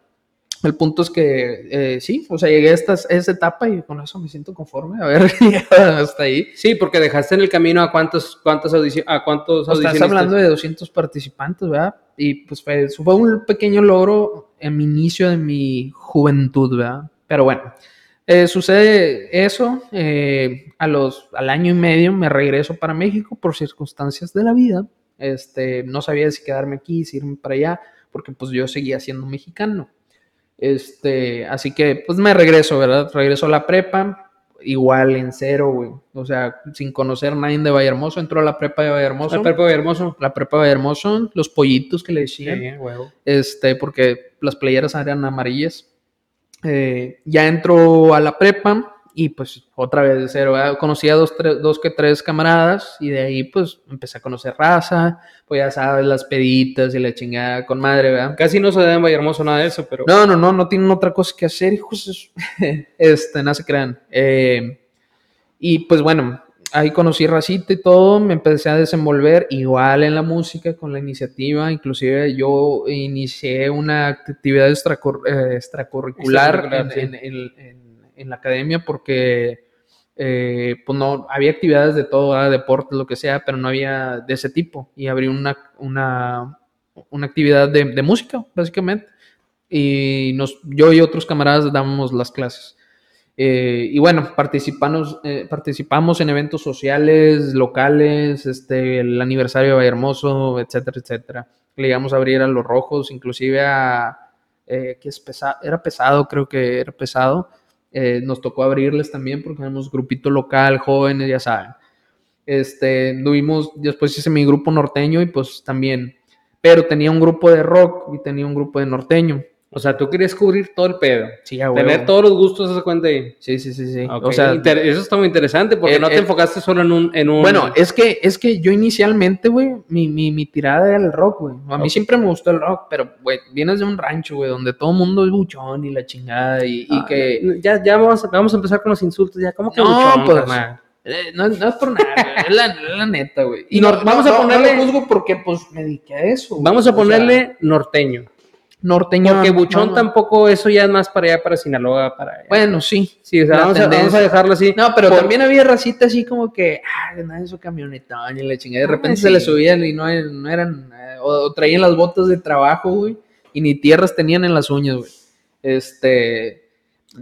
El punto es que eh, sí, o sea, llegué a esta, a esta etapa y con eso me siento conforme. A ver, hasta ahí. Sí, porque dejaste en el camino a cuántos, cuántas audiciones, a cuántos O estás hablando de 200 participantes, ¿verdad? Y pues fue, un pequeño logro en mi inicio de mi juventud, ¿verdad? Pero bueno, eh, sucede eso. eh, a los, al año y medio me regreso para México por circunstancias de la vida. Este, no sabía si quedarme aquí, si irme para allá, porque pues yo seguía siendo mexicano. Este, así que pues me regreso, ¿verdad? Regreso a la prepa, igual en cero, güey. O sea, sin conocer a nadie de Vallehermoso, entró a la prepa de Vallehermoso El Pepe hermoso. la prepa de Hermoso, los pollitos que le decían, Sí, huevo. este, porque las playeras eran amarillas. Eh, ya entró a la prepa y pues otra vez de cero, ¿verdad? conocí a dos, tres- dos que tres camaradas y de ahí pues empecé a conocer raza, pues ya sabes, las peditas y la chingada con madre, ¿verdad? Casi no se da en Vallehermoso nada de eso, pero. No, no, no, no tienen otra cosa que hacer, hijos. este, no se crean. Eh, y pues bueno, ahí conocí racita y todo, me empecé a desenvolver igual en la música con la iniciativa, inclusive yo inicié una actividad eh, extracurricular en, Extracurricular, sí. en- en- en- en la academia porque eh, pues no, había actividades de todo, ¿verdad? lo que sea, pero no había de ese tipo y abrí una, una, una actividad de, de música, básicamente y nos, yo y otros camaradas dábamos las clases. Eh, y bueno, participamos, eh, participamos en eventos sociales, locales, este, el aniversario de Vallehermoso, etcétera, etcétera. Le llegamos a abrir a los rojos, inclusive a, eh, que es pesado, era pesado, creo que era pesado. Eh, nos tocó abrirles también porque éramos grupito local, jóvenes, ya saben. Este, tuvimos, después hice mi grupo norteño y pues también, pero tenía un grupo de rock y tenía un grupo de norteño. O sea, tú querías cubrir todo el pedo. Sí, a Tener todos los gustos, se cuenta ahí. Sí, sí, sí, sí. O sea, inter- eso está muy interesante porque eh, no te eh, enfocaste solo en un. En un bueno, es que, es que yo inicialmente, güey, mi, mi, mi tirada era el rock, güey. A mí siempre me gustó el rock, pero, güey, vienes de un rancho, güey, donde todo el mundo es buchón y la chingada y, y Ah, que... Ya, ya vamos, a- vamos a empezar con los insultos. Ya, ¿cómo que No, buchón, pues, carnal? eh, no, no es por nada, es la, la neta, güey. Y no, vamos a ponerle- juzgo porque, pues, me dediqué a eso. güey. Vamos a O sea, ponerle norteño. Norteño. Porque buchón no, tampoco, eso ya es más para allá, para Sinaloa, para allá. Bueno, sí. sí, o sea, la vamos a, vamos tendencia. a dejarlo así. No, pero Por- también había racita así como que, ah, nada de su camionetón y la chingada. De Ah, repente sí. se le subían y no, no eran, eh, o, o traían las botas de trabajo, güey, y ni tierras tenían en las uñas, güey. Este,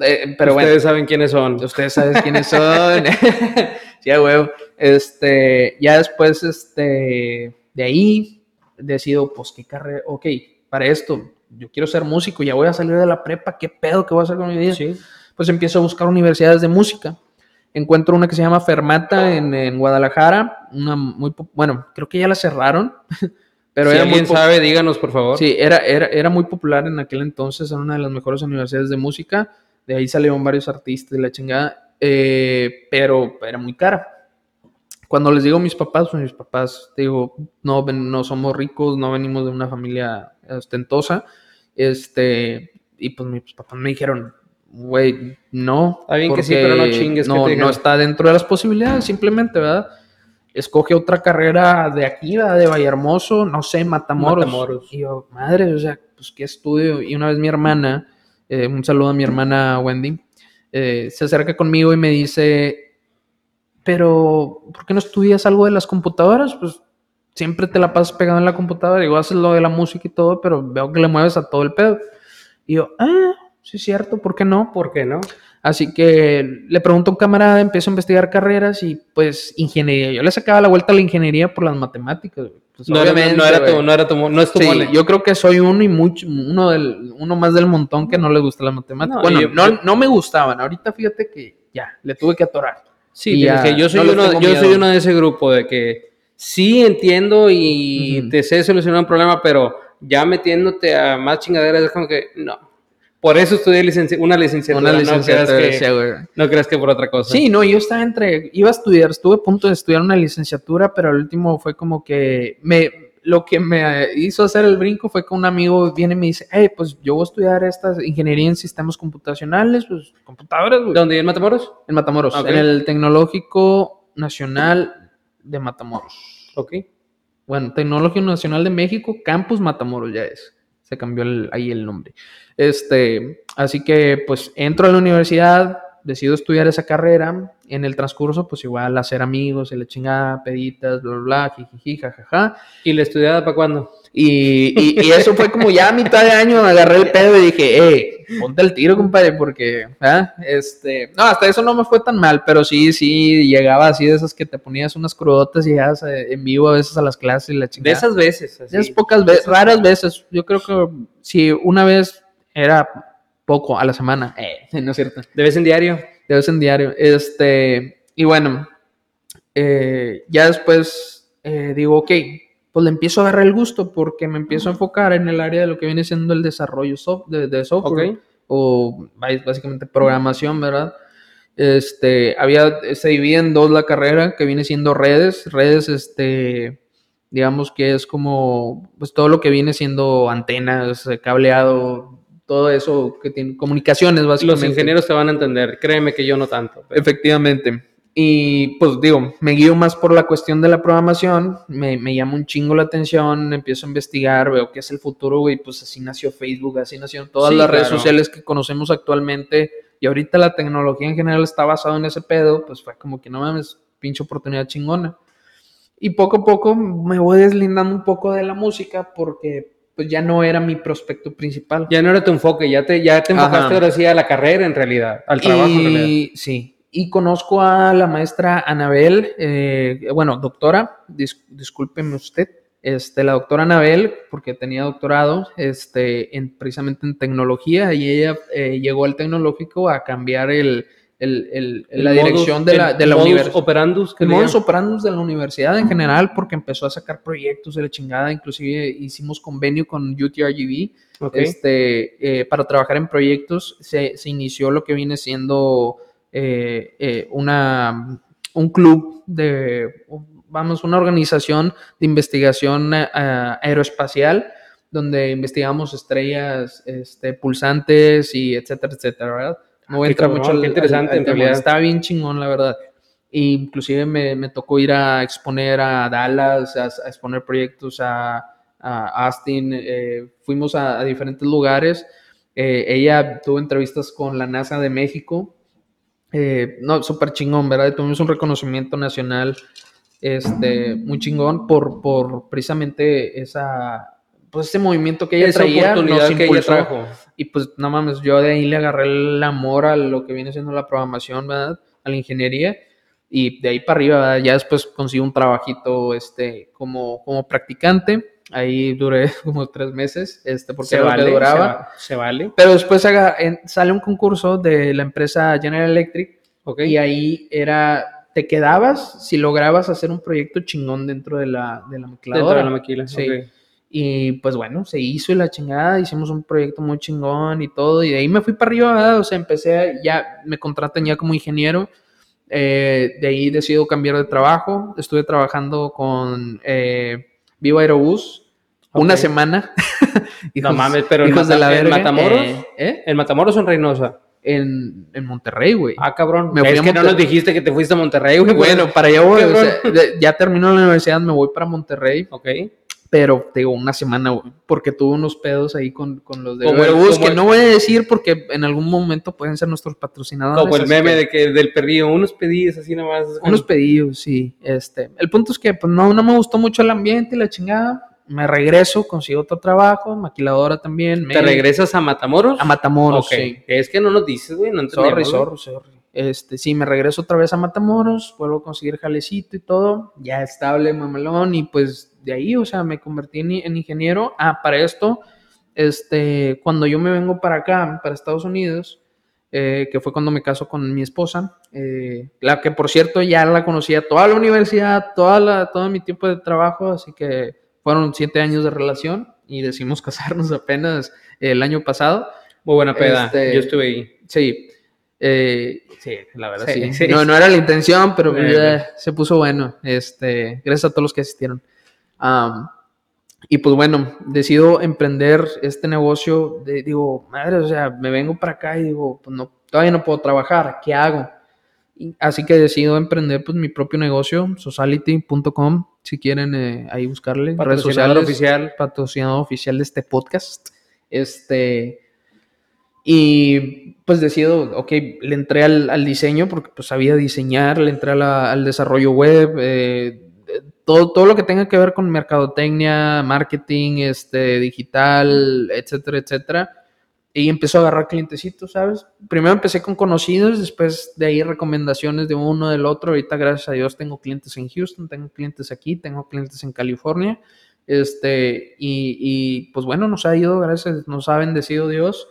eh, pero bueno. Ustedes saben quiénes son. Ustedes saben quiénes son. sí, huevo. Este, ya después, este, de ahí, decido, pues, qué carrera, ok, para esto, yo quiero ser músico, ya voy a salir de la prepa, qué pedo que voy a hacer con mi vida. Sí. Pues empiezo a buscar universidades de música. Encuentro una que se llama Fermata en, en Guadalajara, una muy, bueno, creo que ya la cerraron, pero si era muy alguien po- sabe, díganos, por favor. Sí, era, era, era muy popular en aquel entonces, era una de las mejores universidades de música. De ahí salieron varios artistas y la chingada, eh, pero era muy cara. Cuando les digo a mis papás, pues mis papás, digo, no, no somos ricos, no venimos de una familia ostentosa. Este, y pues mis papás me dijeron, güey, no. Está bien que sí, pero no chingues, ¿qué No, te no está dentro de las posibilidades, simplemente, ¿verdad? Escoge otra carrera de aquí, ¿verdad? de Vallehermoso, no sé, Matamoros. Matamoros. Y yo, madre, o sea, pues qué estudio. Y una vez mi hermana, eh, un saludo a mi hermana Wendy, eh, se acerca conmigo y me dice, pero, ¿por qué no estudias algo de las computadoras? Pues siempre te la pasas pegado en la computadora, digo, haces lo de la música y todo, pero veo que le mueves a todo el pedo. Y yo, ah, sí es cierto, ¿por qué no? ¿Por qué no? Así que le pregunto a un camarada, empiezo a investigar carreras y pues ingeniería. Yo le sacaba la vuelta a la ingeniería por las matemáticas. Pues, No, era, no, era tu, no era tu, no es tu Sí, mole. yo creo que soy uno y mucho, uno del, uno más del montón que no le gusta la matemática. No, bueno, yo- no, no me gustaban. Ahorita fíjate que ya, le tuve que atorar. Sí, Y ya, yo soy, no uno, yo soy uno de ese grupo de que sí entiendo y te sé solucionar un problema, pero ya metiéndote a más chingaderas es como que no. Por eso estudié licenci- una licenciatura. Una no creas licenciatura, que-. No creas que por otra cosa. Sí, no, yo estaba entre, iba a estudiar, estuve a punto de estudiar una licenciatura, pero al último fue como que me, lo que me hizo hacer el brinco fue que un amigo viene y me dice, hey, pues yo voy a estudiar esta ingeniería en sistemas computacionales, pues computadores, güey. ¿Dónde? ¿En Matamoros? En Matamoros, Ok. en el Tecnológico Nacional de Matamoros. Ok. Bueno, Tecnológico Nacional de México, Campus Matamoros ya es. Se cambió el- ahí el nombre. Este, así que pues entro a la universidad, decido estudiar esa carrera. En el transcurso, pues igual hacer amigos, y la chingada, peditas, bla, bla, bla, jijiji, jajaja. ¿Y la estudiada para cuándo? Y, y- y eso fue como ya a mitad de año, agarré el pedo y dije, eh, ponte el tiro, compadre, porque, ¿ah? Este, no, hasta eso no me fue tan mal, pero sí, sí, llegaba así de esas que te ponías unas crudotas y llegabas eh, en vivo a veces a las clases y la De chingada. esas veces. así. Es pocas veces, raras veces. Yo creo que si una vez era poco a la semana, eh, no es cierto, De vez en diario. de vez en diario. Este, y bueno, eh, ya después eh, digo, ok, pues le empiezo a agarrar el gusto porque me empiezo a enfocar en el área de lo que viene siendo el desarrollo soft- de, de software o bás- básicamente programación, ¿verdad? Este, había, se divide en dos la carrera, que viene siendo redes, redes, este, digamos que es como, pues todo lo que viene siendo antenas, eh, cableado, todo eso que tiene comunicaciones, básicamente. Los ingenieros te van a entender. Créeme que yo no tanto. pero- Efectivamente. Y pues digo, me guío más por la cuestión de la programación, me, me llama un chingo la atención, empiezo a investigar, veo que es el futuro, güey, pues así nació Facebook, así nacieron todas Sí, las redes sociales que conocemos actualmente y ahorita la tecnología en general está basada en ese pedo, pues fue como que no mames, pinche oportunidad chingona. Y poco a poco me voy deslindando un poco de la música porque pues ya no era mi prospecto principal. Ya no era tu enfoque, ya te, ya te Ajá. enfocaste ahora sí a la carrera en realidad, al trabajo en realidad. Y sí, y conozco a la maestra Anabel, eh, bueno, doctora, dis- discúlpeme usted, este, la doctora Anabel, porque tenía doctorado este, en, precisamente en tecnología, y ella eh, llegó al tecnológico a cambiar el, el- el- El la modus- dirección de la, de la universidad. operandus que El modus operandus de la universidad en general, porque empezó a sacar proyectos de la chingada, inclusive hicimos convenio con UTRGV, este, eh, para trabajar en proyectos, se, se inició lo que viene siendo eh, eh, una, un club de, vamos, una organización de investigación eh, aeroespacial, donde investigamos estrellas este, pulsantes y etcétera, etcétera, ¿verdad? No voy a entrar mucho al- qué al- interesante, al en tema. Está bien chingón, la verdad. Y inclusive me, me tocó ir a exponer a Dallas, a, a exponer proyectos a, a Austin, eh, fuimos a, a diferentes lugares. Eh, ella tuvo entrevistas con la NASA de México. Eh, no, súper chingón, ¿verdad? Tuvimos un reconocimiento nacional este, muy chingón por, por precisamente esa, pues ese movimiento que ella Esa traía, oportunidad nos que ella impulsó. trajo. Y pues no mames, yo de ahí le agarré el amor a lo que viene siendo la programación, ¿verdad? A la ingeniería. Y de ahí para arriba, ¿verdad? ya después consigo un trabajito este, como, como practicante. Ahí duré como tres meses, este, porque Se era lo que vale, se, duraba. va- se vale. Pero después sale un concurso de la empresa General Electric Ok. y ahí era, te quedabas si lograbas hacer un proyecto chingón dentro de la, de la Dentro maquiladora. de la maquila. Sí. ok. Y pues bueno, se hizo y la chingada, hicimos un proyecto muy chingón y todo, y de ahí me fui para arriba, ¿verdad? O sea, empecé, a- ya me contratan ya como ingeniero, eh, de ahí decido cambiar de trabajo, estuve trabajando con eh, Viva Aerobús una semana. No mames, pero en hijos de Mata- la en. Matamoros. Eh, ¿eh? ¿En Matamoros o en Reynosa? En, en Monterrey, güey. Ah, cabrón. Me es que no nos dijiste que te fuiste a Monterrey, güey. bueno, para allá voy, o cabrón. sea, de- ya termino la universidad, me voy para Monterrey. Ok. Pero digo, una semana, güey, porque tuve unos pedos ahí con, con los de Como el- que el- no voy a decir porque en algún momento pueden ser nuestros patrocinadores. Como el meme que- de que del perrillo, unos pedidos así nomás. Unos pedidos, sí. Este, el punto es que pues, no, no me gustó mucho el ambiente y la chingada. Me regreso, consigo otro trabajo, maquiladora también. ¿Te me- regresas a Matamoros? A Matamoros, sí. Es que no nos dices, güey. No entendemos, sorry, sorry. Este, sí, me regreso otra vez a Matamoros, vuelvo a conseguir jalecito y todo, ya estable, mamalón, y pues de ahí, o sea, me convertí en, en ingeniero. Ah, para esto, este, cuando yo me vengo para acá, para Estados Unidos, eh, que fue cuando me caso con mi esposa, eh, la que por cierto ya la conocía toda la universidad, toda la, todo mi tiempo de trabajo, así que fueron siete años de relación y decidimos casarnos apenas el año pasado. Muy buena peda. Este- Yo estuve ahí. Sí. Eh, sí, la verdad Sí, sí. No, no era la intención, pero se puso bueno. Este, gracias a todos los que asistieron. Am, Y pues bueno, decido emprender este negocio. De, digo, madre, o sea, me vengo para acá y digo, pues no, todavía no puedo trabajar, ¿qué hago? Y así que decido emprender pues mi propio negocio, sociality.com, si quieren eh, ahí buscarle. Redes sociales, oficial. patrocinador oficial de este podcast. Este, y pues decido, ok, le entré al, al diseño porque pues sabía diseñar, le entré la- al desarrollo web, eh, todo, todo lo que tenga que ver con mercadotecnia, marketing, este, digital, etcétera, etcétera. Y empezó a agarrar clientecitos, ¿sabes? Primero empecé con conocidos, después de ahí recomendaciones de uno, del otro. Ahorita, gracias a Dios, tengo clientes en Houston, tengo clientes aquí, tengo clientes en California. Este, y, y, pues bueno, nos ha ido, gracias, nos ha bendecido Dios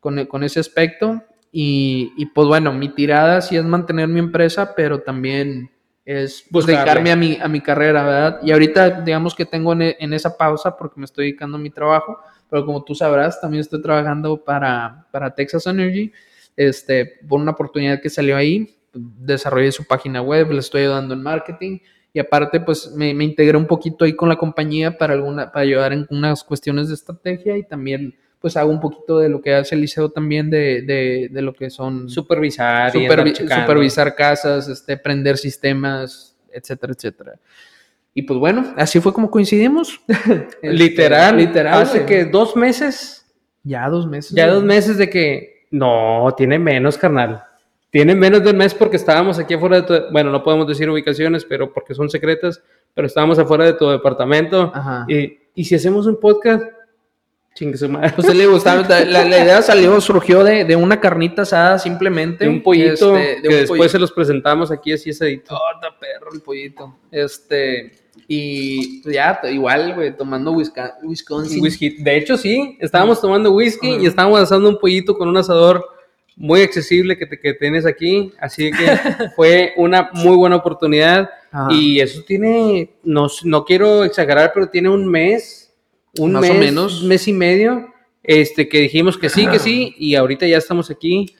con, con ese aspecto. Y, y, pues bueno, mi tirada sí es mantener mi empresa, pero también es Buscarle. dedicarme a mi, a mi carrera, ¿verdad? Y ahorita digamos que tengo en, en esa pausa porque me estoy dedicando a mi trabajo, pero como tú sabrás, también estoy trabajando para, para Texas Energy, este, por una oportunidad que salió ahí, desarrollé su página web, le estoy ayudando en marketing y aparte pues me, me integré un poquito ahí con la compañía para, alguna, para ayudar en unas cuestiones de estrategia y también pues hago un poquito de lo que hace el liceo también de, de, de lo que son Supervisar, supervi- supervisar casas, este, prender sistemas, etcétera, etcétera. Y pues bueno, así fue como coincidimos. Este, Literal, literal. Hace que dos meses, Ya dos meses. ya güey. dos meses de que. No, tiene menos, carnal. Tiene menos de un mes porque estábamos aquí afuera de tu. Bueno, no podemos decir ubicaciones, pero porque son secretas. Pero estábamos afuera de tu departamento. Ajá. Y, y si hacemos un podcast, chingue su madre. Pues le gustaba, la, la idea salió, surgió de, de una carnita asada simplemente. de un pollito este, de que un después pollito. se los presentamos aquí así asadito. Oh, está perro el pollito. Este, y ya, igual, güey, tomando Wisconsin. Whisky. De hecho, sí, estábamos tomando whisky Ajá. y estábamos asando un pollito con un asador muy accesible que, te- que tienes aquí. Así que fue una muy buena oportunidad. Y eso tiene, no, no quiero exagerar, pero tiene un mes, un Más o mes, menos. un mes y medio, este, que dijimos que sí, que sí, y ahorita ya estamos aquí.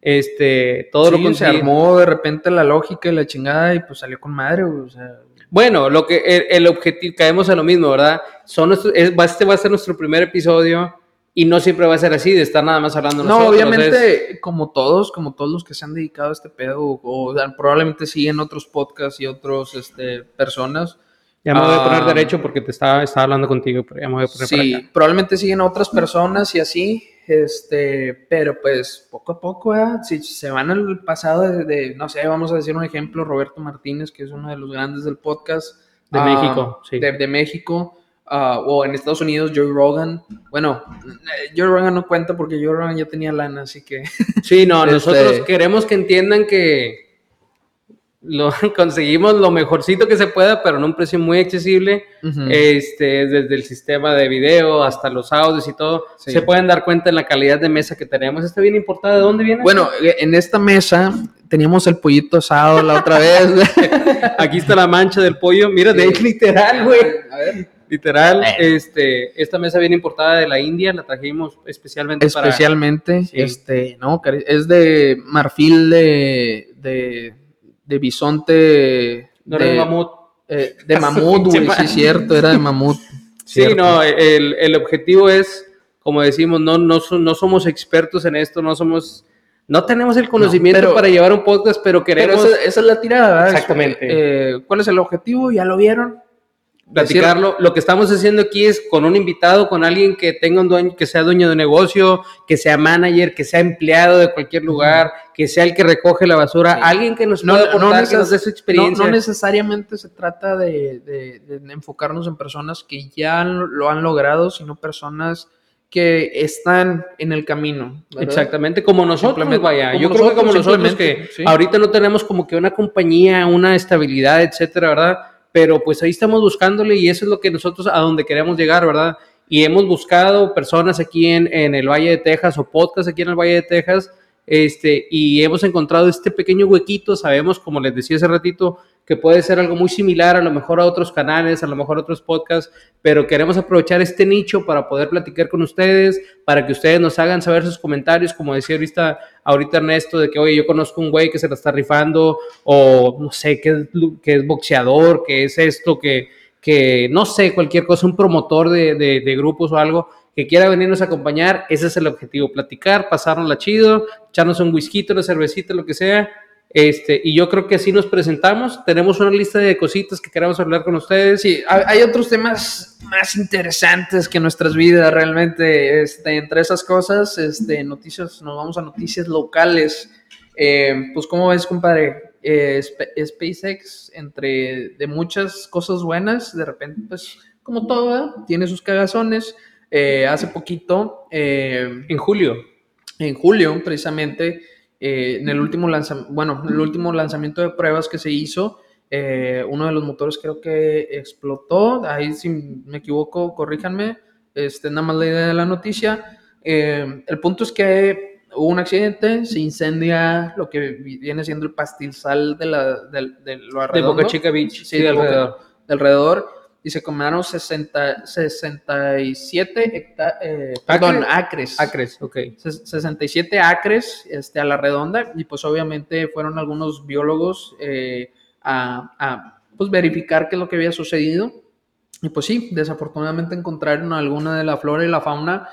Este, todo lo Sí, se armó de repente la lógica y la chingada y pues salió con madre, o sea, Bueno, lo que el, el objetivo, caemos a lo mismo, ¿verdad? Son nuestro- es- va- este va a ser nuestro primer episodio y no siempre va a ser así, de estar nada más hablando No, nosotros. obviamente, es- como todos, como todos los que se han dedicado a este pedo, o, o probablemente siguen otros podcasts y otros este, personas. Ya me voy a poner Ah. derecho porque te estaba, estaba hablando contigo, pero ya me voy a poner para Sí, acá. probablemente siguen otras personas y así, este, pero pues poco a poco, ¿verdad? si se van al pasado de, de, no sé, vamos a decir un ejemplo, Roberto Martínez, que es uno de los grandes del podcast. De ah, México, sí. De, de México. ah, o en Estados Unidos, Joe Rogan. Bueno, eh, Joe Rogan no cuenta porque Joe Rogan ya tenía lana, así que... Sí, no, Este- nosotros queremos que entiendan que lo conseguimos lo mejorcito que se pueda, pero en un precio muy accesible. Ujú. este, desde el sistema de video hasta los audios y todo, Sí. se pueden dar cuenta en la calidad de mesa que tenemos. ¿Está bien importada? ¿De dónde viene? Bueno, eh, en esta mesa teníamos el pollito asado la otra vez. aquí está la mancha del pollo. Mira, de Sí. hecho, literal, güey. A ver. Literal, Eh. este, esta mesa viene importada de la India, la trajimos especialmente para... Especialmente, Sí. este, no, cari- es de marfil de, de, de bisonte. No era de mamut. eh, de mamut, Pinche güey, sí, cierto, era de mamut. Sí, no, el, el objetivo es, como decimos, no, no, no somos expertos en esto, no somos... No tenemos el conocimiento pero- para llevar un podcast, pero Pero queremos esa, esa es la tirada, ¿verdad? Exactamente. Eh, ¿Cuál es el objetivo? ¿Ya lo vieron? Platicarlo. Lo que estamos haciendo aquí es con un invitado, con alguien que tenga un dueño, que sea dueño de negocio, que sea manager, que sea empleado de cualquier lugar, que sea el que recoge la basura, Sí. alguien que nos No, pueda no aportar, que nos dé su No, experiencia. no necesariamente se trata de, de- de enfocarnos en personas que ya lo han logrado, sino personas que están en el camino. ¿verdad? Exactamente, como nosotros, Simplemente- vaya. como Yo creo que como nosotros, que sí. ahorita no tenemos como que una compañía, una estabilidad, etcétera, ¿verdad? Pero pues ahí estamos buscándole y eso es lo que nosotros a donde queremos llegar, ¿verdad? Y hemos buscado personas aquí en, en el Valle de Texas o podcast aquí en el Valle de Texas, este, y hemos encontrado este pequeño huequito, sabemos, como les decía hace ratito, que puede ser algo muy similar a lo mejor a otros canales, a lo mejor a otros podcasts, pero queremos aprovechar este nicho para poder platicar con ustedes, para que ustedes nos hagan saber sus comentarios, como decía ahorita, ahorita Ernesto, de que, oye, yo conozco un güey que se la está rifando, o no sé, que es, que es boxeador, que es esto, que, que, no sé, cualquier cosa, un promotor de, de, de grupos o algo que quiera venirnos a acompañar, ese es el objetivo, platicar, pasárnosla chido, echarnos un whisky, una cervecita, lo que sea. Este, y yo creo que así nos presentamos. Tenemos una lista de cositas que queremos hablar con ustedes. Sí, hay otros temas más interesantes que nuestras vidas realmente. Este, entre esas cosas, este, noticias, nos vamos a noticias locales. Eh, pues, ¿cómo ves, compadre? Eh, SpaceX, entre de muchas cosas buenas, de repente, pues, como todo, tiene sus cagazones. Eh, hace poquito, en julio, en julio, precisamente, en el último lanzamiento, bueno, el último lanzamiento de pruebas que se hizo, uno de los motores creo que explotó. Ahí, si me equivoco, corríjanme. Este, nada más la idea de la noticia. el punto es que hubo un accidente, se incendia lo que viene siendo el pastizal de, la, de, de lo alrededor. De Boca Chica Beach, sí, de alrededor. de alrededor. Y se combinaron 60, 67 hecta, eh, perdón, acres. Acres, ok. 67 acres este, a la redonda. Y pues obviamente fueron algunos biólogos eh, a, a pues, verificar qué es lo que había sucedido. Y pues sí, desafortunadamente encontraron alguna de la flora y la fauna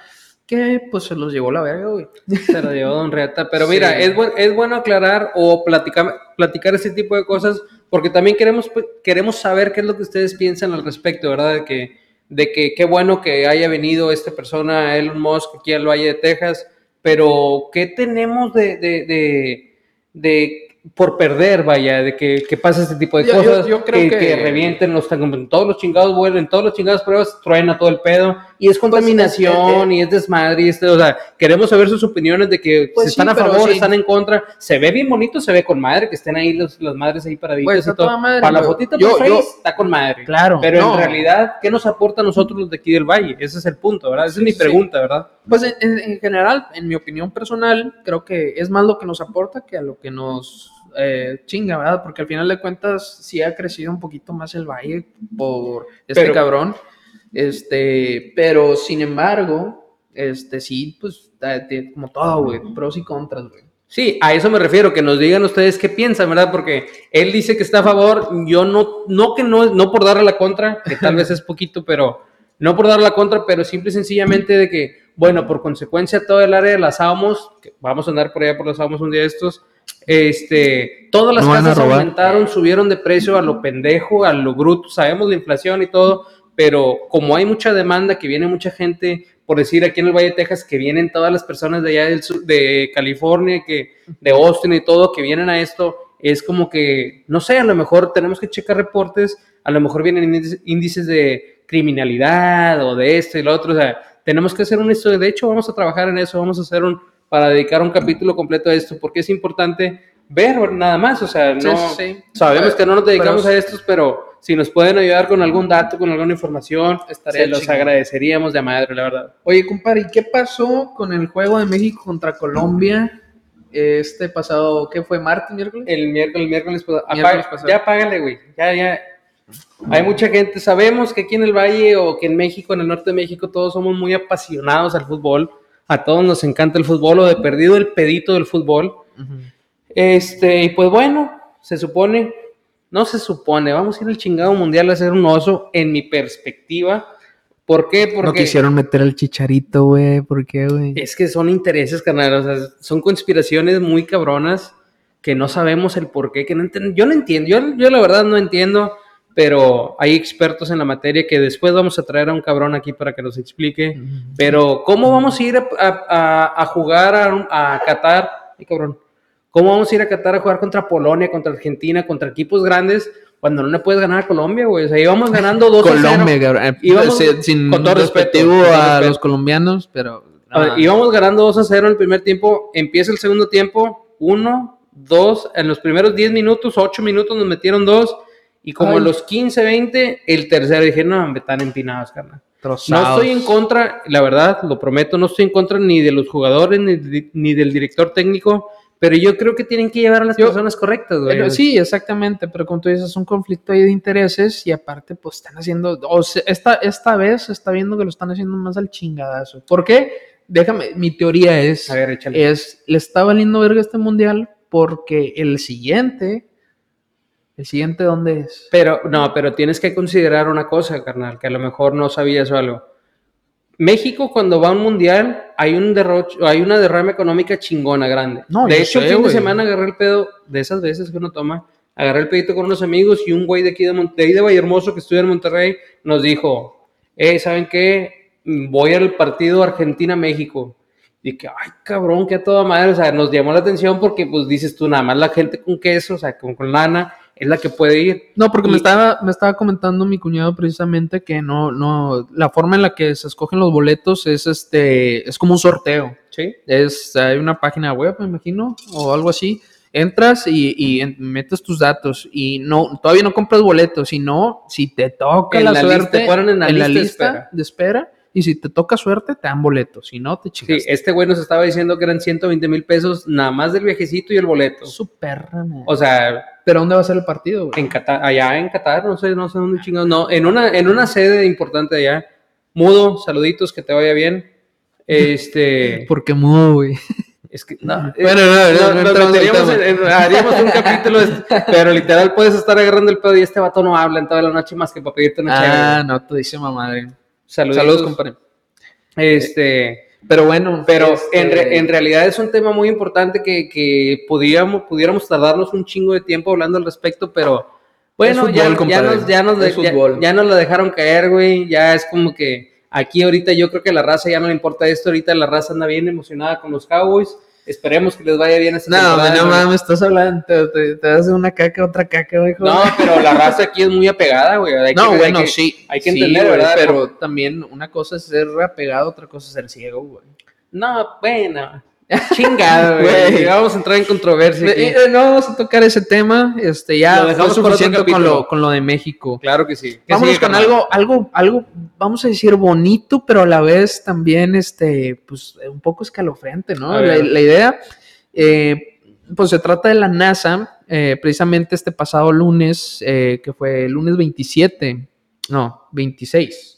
que pues se los llevó la verga, güey. Se lo llevó Don Reata. Pero mira, es, es bueno aclarar o platicar, platicar ese tipo de cosas porque también queremos, pues, queremos saber qué es lo que ustedes piensan al respecto, ¿verdad? De que, de que qué bueno que haya venido esta persona, Elon Musk, aquí al Valle de Texas, pero ¿qué tenemos de, de, de, de por perder, vaya, de que, que pasa este tipo de Yo- yo- cosas, yo creo que, que- que revienten los todos los chingados vuelven, todos los chingados pruebas, truena todo el pedo, y es contaminación, eh, y es desmadre, y este, o sea, queremos saber sus opiniones de que Pues si están sí, a favor, sí. están en contra, se ve bien bonito, se ve con madre, que estén ahí los, las madres ahí paraditas Güey, y todo, madre, para la fotito Yo- está con madre, Claro. pero no. en realidad, ¿qué nos aporta a nosotros los de aquí del Valle? Ese es el punto, ¿verdad? Esa es mi Sí. pregunta, ¿verdad? Pues en, en- en general, en mi opinión personal, creo que es más lo que nos aporta que a lo que nos eh, chinga, ¿verdad? Porque al final de cuentas sí ha crecido un poquito más el valle por este Pero- cabrón. Este, pero sin embargo, este sí, pues como todo, güey, pros y contras, güey. Sí, a eso me refiero, que nos digan ustedes qué piensan, ¿verdad? Porque él dice que está a favor, yo no, no que no, no por darle la contra, que tal vez es poquito, pero no por darle la contra, pero simple y sencillamente de que, bueno, por consecuencia todo el área de las Almos, que vamos a andar por allá por las Almos un día de estos, este, todas las No casas aumentaron, subieron de precio a lo pendejo, a lo bruto, sabemos la inflación y todo, pero como hay mucha demanda, que viene mucha gente, por decir aquí en el Valle de Texas, que vienen todas las personas de allá del sur, de California, que de Austin y todo, que vienen a esto, es como que, no sé, a lo mejor tenemos que checar reportes, a lo mejor vienen índices, de criminalidad o de esto y lo otro, o sea, tenemos que hacer un estudio, de hecho vamos a trabajar en eso, vamos a hacer un, para dedicar un capítulo completo a esto, porque es importante ver nada más, o sea, no, Sí, sí, sí. sabemos que no nos dedicamos Pero- a estos, pero si nos pueden ayudar con algún dato, con alguna información, Estaría se los agradeceríamos de madre, la verdad. Oye, compadre, ¿y qué pasó con el juego de México contra Colombia este pasado, qué fue, martes, miércoles? El miércoles, miércoles, apaga- Miércoles pasado. ya págale, güey, ya, ya. Hay mucha gente, sabemos que aquí en el Valle o que en México, en el norte de México, todos somos muy apasionados al fútbol. A todos nos encanta el fútbol o de perdido el pedito del fútbol. Este, y pues bueno, se supone, no se supone, vamos a ir al chingado mundial a hacer un oso, en mi perspectiva. ¿Por qué? Porque No quisieron meter al chicharito, güey, ¿por qué, güey? es que son intereses, carnal, o sea, son conspiraciones muy cabronas que no sabemos el por qué, que no yo no entiendo, yo, yo la verdad no entiendo, pero hay expertos en la materia que después vamos a traer a un cabrón aquí para que nos explique, pero ¿cómo vamos a ir a, a- a- a jugar a, a Qatar? Ay, cabrón. ¿Cómo vamos a ir a Qatar a jugar contra Polonia, contra Argentina, contra equipos grandes, cuando no le puedes ganar a Colombia, güey? O sea, íbamos ganando 2 a 0. Colombia, cabrón. Eh, Íbamos- sin- sin con todo respeto, respectivo todo a respeto. los colombianos, pero... A ver, íbamos ganando 2 a 0 en el primer tiempo, empieza el segundo tiempo, 1, 2, en los primeros 10 minutos, 8 minutos nos metieron 2, y como Ay. a los 15, 20, el tercero, dije, no, me están empinados, carnal. No trozados. estoy en contra, la verdad, lo prometo, no estoy en contra ni de los jugadores, ni, de- ni del director técnico, pero yo creo que tienen que llevar a las Yo- personas correctas, güey. Sí, exactamente, pero como tú dices, es un conflicto ahí de intereses y aparte, pues están haciendo, o sea, esta, esta vez se está viendo que lo están haciendo más al chingadazo. ¿Por qué? Déjame, mi teoría es, A ver, échale. es, le está valiendo verga este mundial porque el siguiente ¿El siguiente dónde es? Pero, no, pero tienes que considerar una cosa, carnal, que a lo mejor no sabías o algo. México, cuando va a un mundial, hay un derroche, hay una derrama económica chingona, grande. No, de hecho, sé, el fin de semana agarré el pedo, de esas veces que uno toma, agarré el pedito con unos amigos y un güey de aquí de, Mon- de, ahí de Vallehermoso que estudia en Monterrey nos dijo, eh, ¿saben qué? Voy al partido Argentina-México. Y que, ay, cabrón, que a toda madre, o sea, nos llamó la atención porque, pues, dices tú, nada más la gente con queso, o sea, con, con lana, es la que puede ir. No, porque Y- me, estaba, me estaba comentando mi cuñado precisamente que no, no, la forma en la que se escogen los boletos es este, es como un sorteo. ¿Sí? Es, hay una página web, me imagino, o algo así. Entras y, y en- metes tus datos y no, todavía no compras boletos, sino si te toca En la, la lista, suerte, te ponen en la lista de espera. de espera, y si te toca suerte, te dan boletos, si no, te Sí, chicas. este güey nos estaba diciendo que eran 120 mil pesos nada más del viajecito y el boleto. Súper. O sea, Pero ¿dónde va a ser el partido, güey? en Qatar, allá en Qatar, no sé, no sé dónde chingados, no, en una, en una sede importante allá. Mudo, saluditos, que te vaya bien. Este, Porque mudo, güey. es que, no, eh, Bueno, no, no, no, haríamos un capítulo, este, pero literal puedes estar agarrando el pedo y este vato no habla en toda la noche más que para pedirte una Ah, no, todísima madre. Saluditos. Saludos, compadre. Este, Pero bueno, Pero este, en, re- en realidad es un tema muy importante que, que pudiéramos, pudiéramos tardarnos un chingo de tiempo hablando al respecto, pero bueno, ya, ya nos, ya, nos, ya- nos la dejaron caer, güey. Ya es como que aquí ahorita yo creo que la raza ya no le importa esto. Ahorita la raza anda bien emocionada con los Cowboys. Esperemos que les vaya bien esta No, temporada. no güey. mames, estás hablando, te, te, das una caca, otra caca, güey. No, pero la raza aquí es muy apegada, güey. Hay No, que- bueno, hay que- sí. hay que sí, entender, güey, ¿verdad? Pero también una cosa es ser apegado, otra cosa es ser ciego, güey. No, bueno. Chingado, Güey. Vamos a entrar en controversia. aquí. Eh, no vamos a tocar ese tema, este, ya Lo dejamos suficiente con lo, con lo de México. Claro que sí. ¿Qué Vámonos con carnal? algo, algo, algo, vamos a decir bonito, pero a la vez también, este, pues, un poco escalofriante, ¿no? La, idea, eh, pues se trata de la NASA, eh, precisamente este pasado lunes, eh, que fue el lunes 27, no, 26.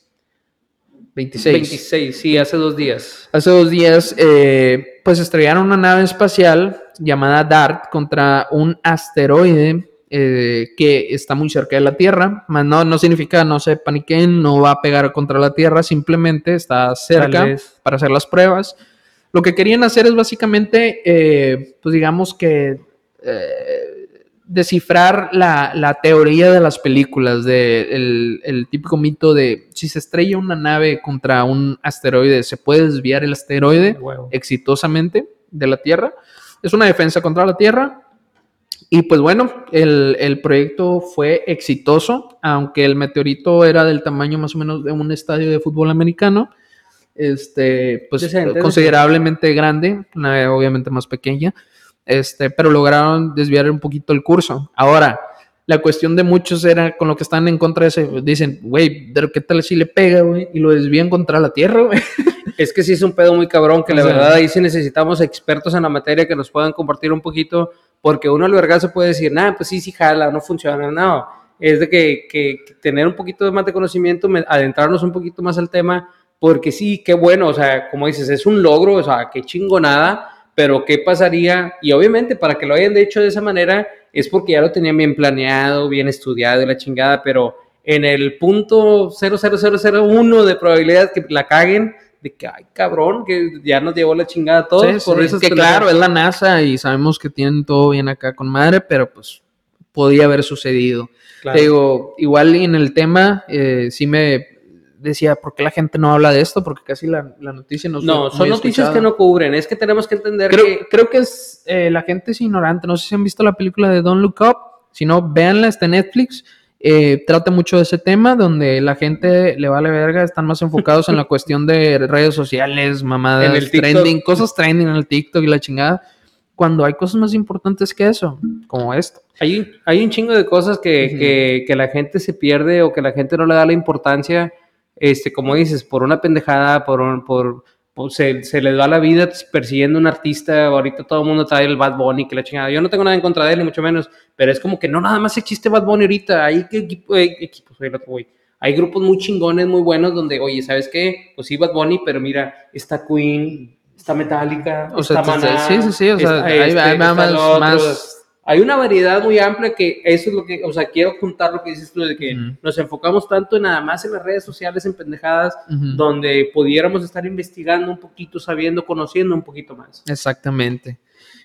26. 26, sí, hace dos días. Hace dos días, eh, pues estrellaron una nave espacial llamada DART contra un asteroide eh, que está muy cerca de la Tierra. No, no significa, no se paniquen, no va a pegar contra la Tierra, simplemente está cerca para hacer las pruebas. Lo que querían hacer es básicamente, eh, pues digamos que descifrar la, la teoría de las películas, de el, el típico mito de si se estrella una nave contra un asteroide, ¿se puede desviar el asteroide exitosamente de la Tierra? Es una defensa contra la Tierra. Y pues bueno, el, el proyecto fue exitoso, aunque el meteorito era del tamaño más o menos de un estadio de fútbol americano, este, pues Decente, considerablemente grande, una obviamente más pequeña, este, pero lograron desviar un poquito el curso. Ahora, la cuestión de muchos era con lo que están en contra de ese, dicen, güey, ¿de ¿qué tal si le pega, güey? Y lo desvían contra la Tierra, güey. Es que sí es un pedo muy cabrón, que la O sea, verdad ahí sí necesitamos expertos en la materia que nos puedan compartir un poquito, porque uno al vergazo puede decir, nah, pues sí, sí jala, no funciona, no. Es de que, que- que tener un poquito más de conocimiento, me- adentrarnos un poquito más al tema, porque sí, qué bueno, o sea, como dices, es un logro, o sea, qué chingonada, pero qué pasaría, y obviamente para que lo hayan hecho de esa manera, es porque ya lo tenían bien planeado, bien estudiado y la chingada, pero en el punto 00001 de probabilidad que la caguen, de que, ay, cabrón, que ya nos llevó la chingada a todos Sí, por sí, esas que claro, es la NASA y sabemos que tienen todo bien acá con madre, pero pues podía haber sucedido. Claro. Te digo, igual en el tema, eh, sí me decía, ¿por qué la gente no habla de esto? Porque casi la, la noticia no No, son noticias escuchada. que no cubren, es que tenemos que entender Creo, que... creo que es, eh, la gente es ignorante, no sé si han visto la película de Don't Look Up, si no, véanla, está en Netflix. Eh, trata mucho de ese tema donde la gente le vale verga, están más enfocados en la cuestión de redes sociales, mamadas, En el trending, cosas trending en el TikTok y la chingada, cuando hay cosas más importantes que eso, como esto. Hay, hay un chingo de cosas que, Ujú. que- que la gente se pierde o que la gente no le da la importancia, este, como dices, por una pendejada, por, un- por, por- se, se les va la vida persiguiendo un artista, ahorita todo el mundo trae el Bad Bunny, que la chingada, yo no tengo nada en contra de él, ni mucho menos, pero es como que no nada más existe Bad Bunny ahorita, hay equipo, eh, equipos, oye, el otro güey. hay grupos muy chingones, muy buenos, donde, oye, ¿sabes qué? Pues sí, Bad Bunny, pero mira, está Queen, está Metallica, O sea, está te- Maná, sí, sí, sí, o sea, está va- este, más- hay una variedad muy amplia que eso es lo que, o sea, quiero juntar lo que dices tú, de que nos enfocamos tanto en nada más en las redes sociales, en pendejadas, donde pudiéramos estar investigando un poquito, sabiendo, conociendo un poquito más. Exactamente.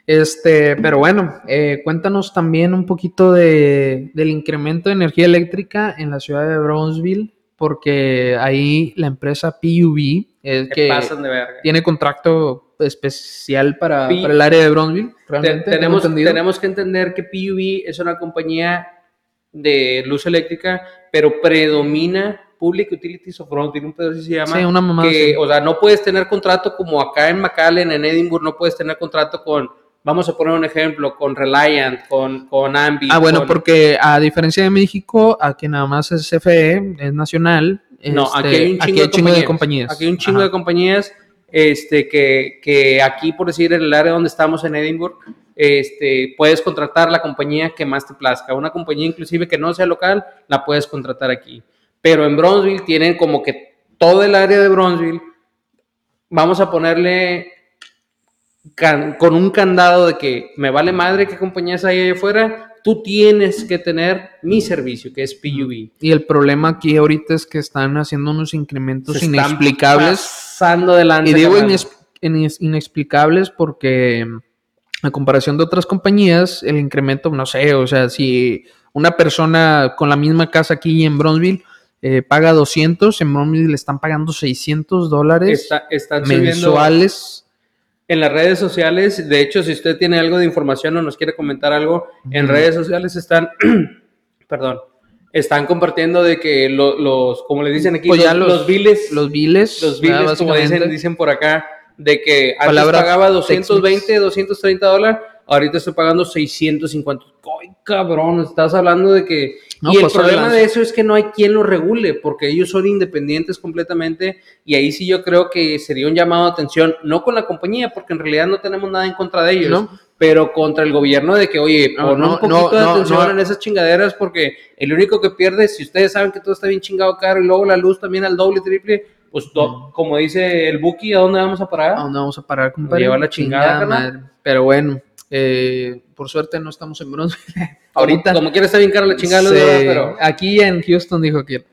Este, pero bueno, eh, cuéntanos también un poquito de, del incremento de energía eléctrica en la ciudad de Brownsville, porque ahí la empresa PUB es Que que pasan de verga. tiene contrato especial para, P- para el área de Brownsville. Te- Realmente, tenemos, tenemos que entender que PUB es una compañía de luz eléctrica, pero predomina Public Utilities of Brownsville, un pedo así se llama. Sí, una mamada que, o sea, no puedes tener contrato como acá en McAllen, en Edinburgh, no puedes tener contrato con, vamos a poner un ejemplo, con Reliant, con, con Ambi. Ah, bueno, con- porque a diferencia de México, aquí nada más es CFE, es nacional. No, este, aquí hay un chingo, de, compañías. compañías. Aquí hay un chingo Ajá. de compañías este, que, que aquí, por decir, en el área donde estamos en Edinburgh, este, puedes contratar la compañía que más te plazca. Una compañía inclusive que no sea local, la puedes contratar aquí. Pero en Bronzeville tienen como que todo el área de Bronzeville, vamos a ponerle con un candado de que me vale madre qué compañías hay ahí afuera, tú tienes que tener mi servicio, que es PUB. Y el problema aquí ahorita es que están haciendo unos incrementos están inexplicables. Pasando adelante. Y digo inex- inex- inexplicables porque mm, a comparación de otras compañías, el incremento, no sé, o sea, si una persona con la misma casa aquí en Bronzeville eh, paga 200, en Bronzeville le están pagando 600 dólares Está, subiendo mensuales. En las redes sociales. De hecho, si usted tiene algo de información o nos quiere comentar algo, en redes sociales están, perdón, están compartiendo de que lo- los, como le dicen aquí, Pues ya los, los- los biles, Los biles, los biles, como dicen, por acá, de que antes Palabra pagaba 220, Tex-Mex. 230 dólares, ahorita estoy pagando 650. ¡Ay, cabrón! Estás hablando de que... No, y el pues, problema de eso es que no hay quien lo regule, porque ellos son independientes completamente, y ahí sí yo creo que sería un llamado de atención, no con la compañía, porque en realidad no tenemos nada en contra de ellos, ¿No? pero contra el gobierno de que, oye, No, pon un poquito de atención en esas chingaderas, porque el único que pierde, si ustedes saben que todo está bien chingado caro, y luego la luz también al doble, triple, pues do- como dice el Buki, ¿a dónde vamos a parar? ¿A dónde vamos a parar, compadre? lleva la chingada, carnal. madre. Pero bueno, eh, por suerte no estamos en Bronzeville. Ahorita, como quiera está bien cara la chingada, pero... aquí en Houston dijo que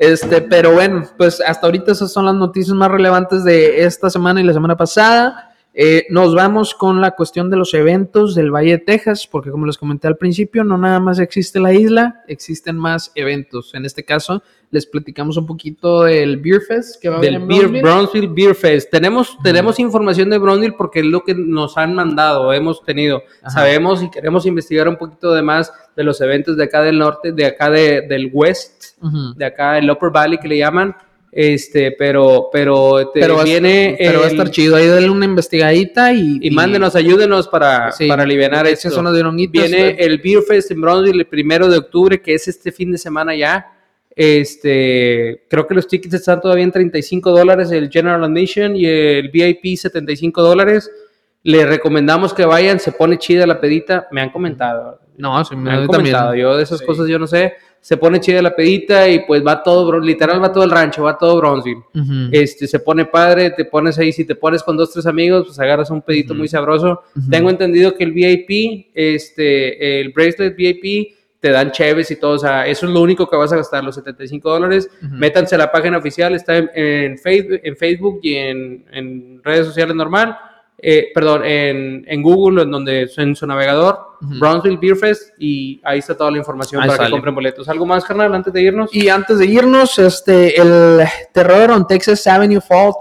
este, pero bueno, pues hasta ahorita esas son las noticias más relevantes de esta semana y la semana pasada. Eh, nos vamos con la cuestión de los eventos del Valle de Texas, porque como les comenté al principio, no nada más existe la isla, existen más eventos. En este caso, les platicamos un poquito del Beer Fest que va a haber del en Beer, Brownsville. Beer Fest. Tenemos, tenemos información de Brownsville porque es lo que nos han mandado, hemos tenido. Ajá. Sabemos y queremos investigar un poquito de más de los eventos de acá del norte, de acá de- del West, de acá el Upper Valley que le llaman. Este, pero, pero, te Pero, viene. pero va a estar chido. Ahí denle una investigadita y, Y mándenos, ayúdenos para, sí, para echen esto. unos dironguitos, Viene el Beer Fest en Brownsville el primero de octubre, que es este fin de semana ya. Este, creo que los tickets están todavía en 35 dólares, el General Admission y el VIP 75 dólares. Les recomendamos que vayan, se pone chida la pedita. Me han comentado. No, sí, Me han comentado. también. Yo de esas Sí. cosas yo no sé. Se pone chida la pedita y pues va todo, literal va todo el rancho, va todo Brownsville. Ujú. Este, se pone padre, te pones ahí, si te pones con dos, tres amigos, pues agarras un pedito muy sabroso. Ujú. Tengo entendido que el VIP, este, el bracelet VIP, te dan cheves y todo, o sea, eso es lo único que vas a gastar, los 75 dólares. Ujú. Métanse a la página oficial, está en, en Facebook, en Facebook y en, en redes sociales normal. Eh, perdón, en, en Google, en donde en su navegador, Ujú. Brownsville Beer Fest, y ahí está toda la información Ahí para que compren boletos. ¿Algo más, carnal, antes de irnos? Y antes de irnos, este, el Terror on Texas Avenue Fall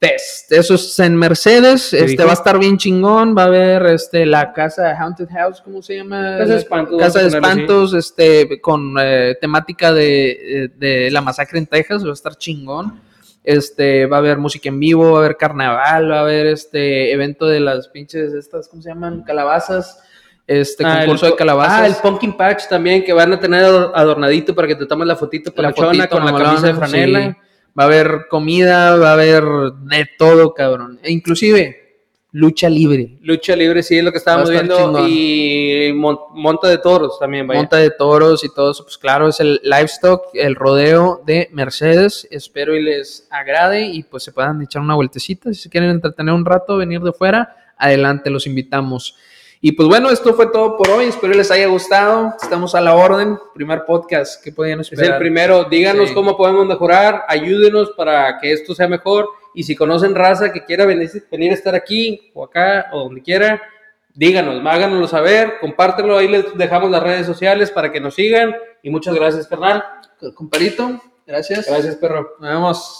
Fest. Eso es en Mercedes. Este dijo? va a estar bien chingón. Va a haber este, la casa Haunted House, ¿cómo se llama? Casa de espantos, Casa de espantos, este, con eh, temática de, de la masacre en Texas. Va a estar chingón. Este, va a haber música en vivo, va a haber carnaval, va a haber este evento de las pinches, estas, ¿cómo se llaman? Calabazas. Este Ah, concurso el- de calabazas. Ah, el pumpkin patch también, que van a tener adornadito para que te tomes la fotito con la, chona, fotito con la camisa de franela. sí. Va a haber comida, va a haber de todo, cabrón. E inclusive lucha libre, Lucha libre, sí, es lo que estábamos viendo. chingón. Y mon- monta de toros también, vaya. monta de toros y todo eso. Pues claro, es el livestock, el rodeo de Mercedes. Espero y les agrade y pues se puedan echar una vueltecita. Si se quieren entretener un rato, venir de fuera, adelante, los invitamos. Y pues bueno, esto fue todo por hoy. Espero les haya gustado. Estamos a la orden. Primer podcast que podían Es esperar. el primero. Díganos Sí. cómo podemos mejorar. Ayúdenos para que esto sea mejor. Y si conocen raza que quiera venir, venir a estar aquí o acá o donde quiera, díganos, háganoslo saber, compártelo. Ahí les dejamos las redes sociales para que nos sigan. Y muchas gracias, carnal. Comparito, gracias. Gracias, perro. Nos vemos.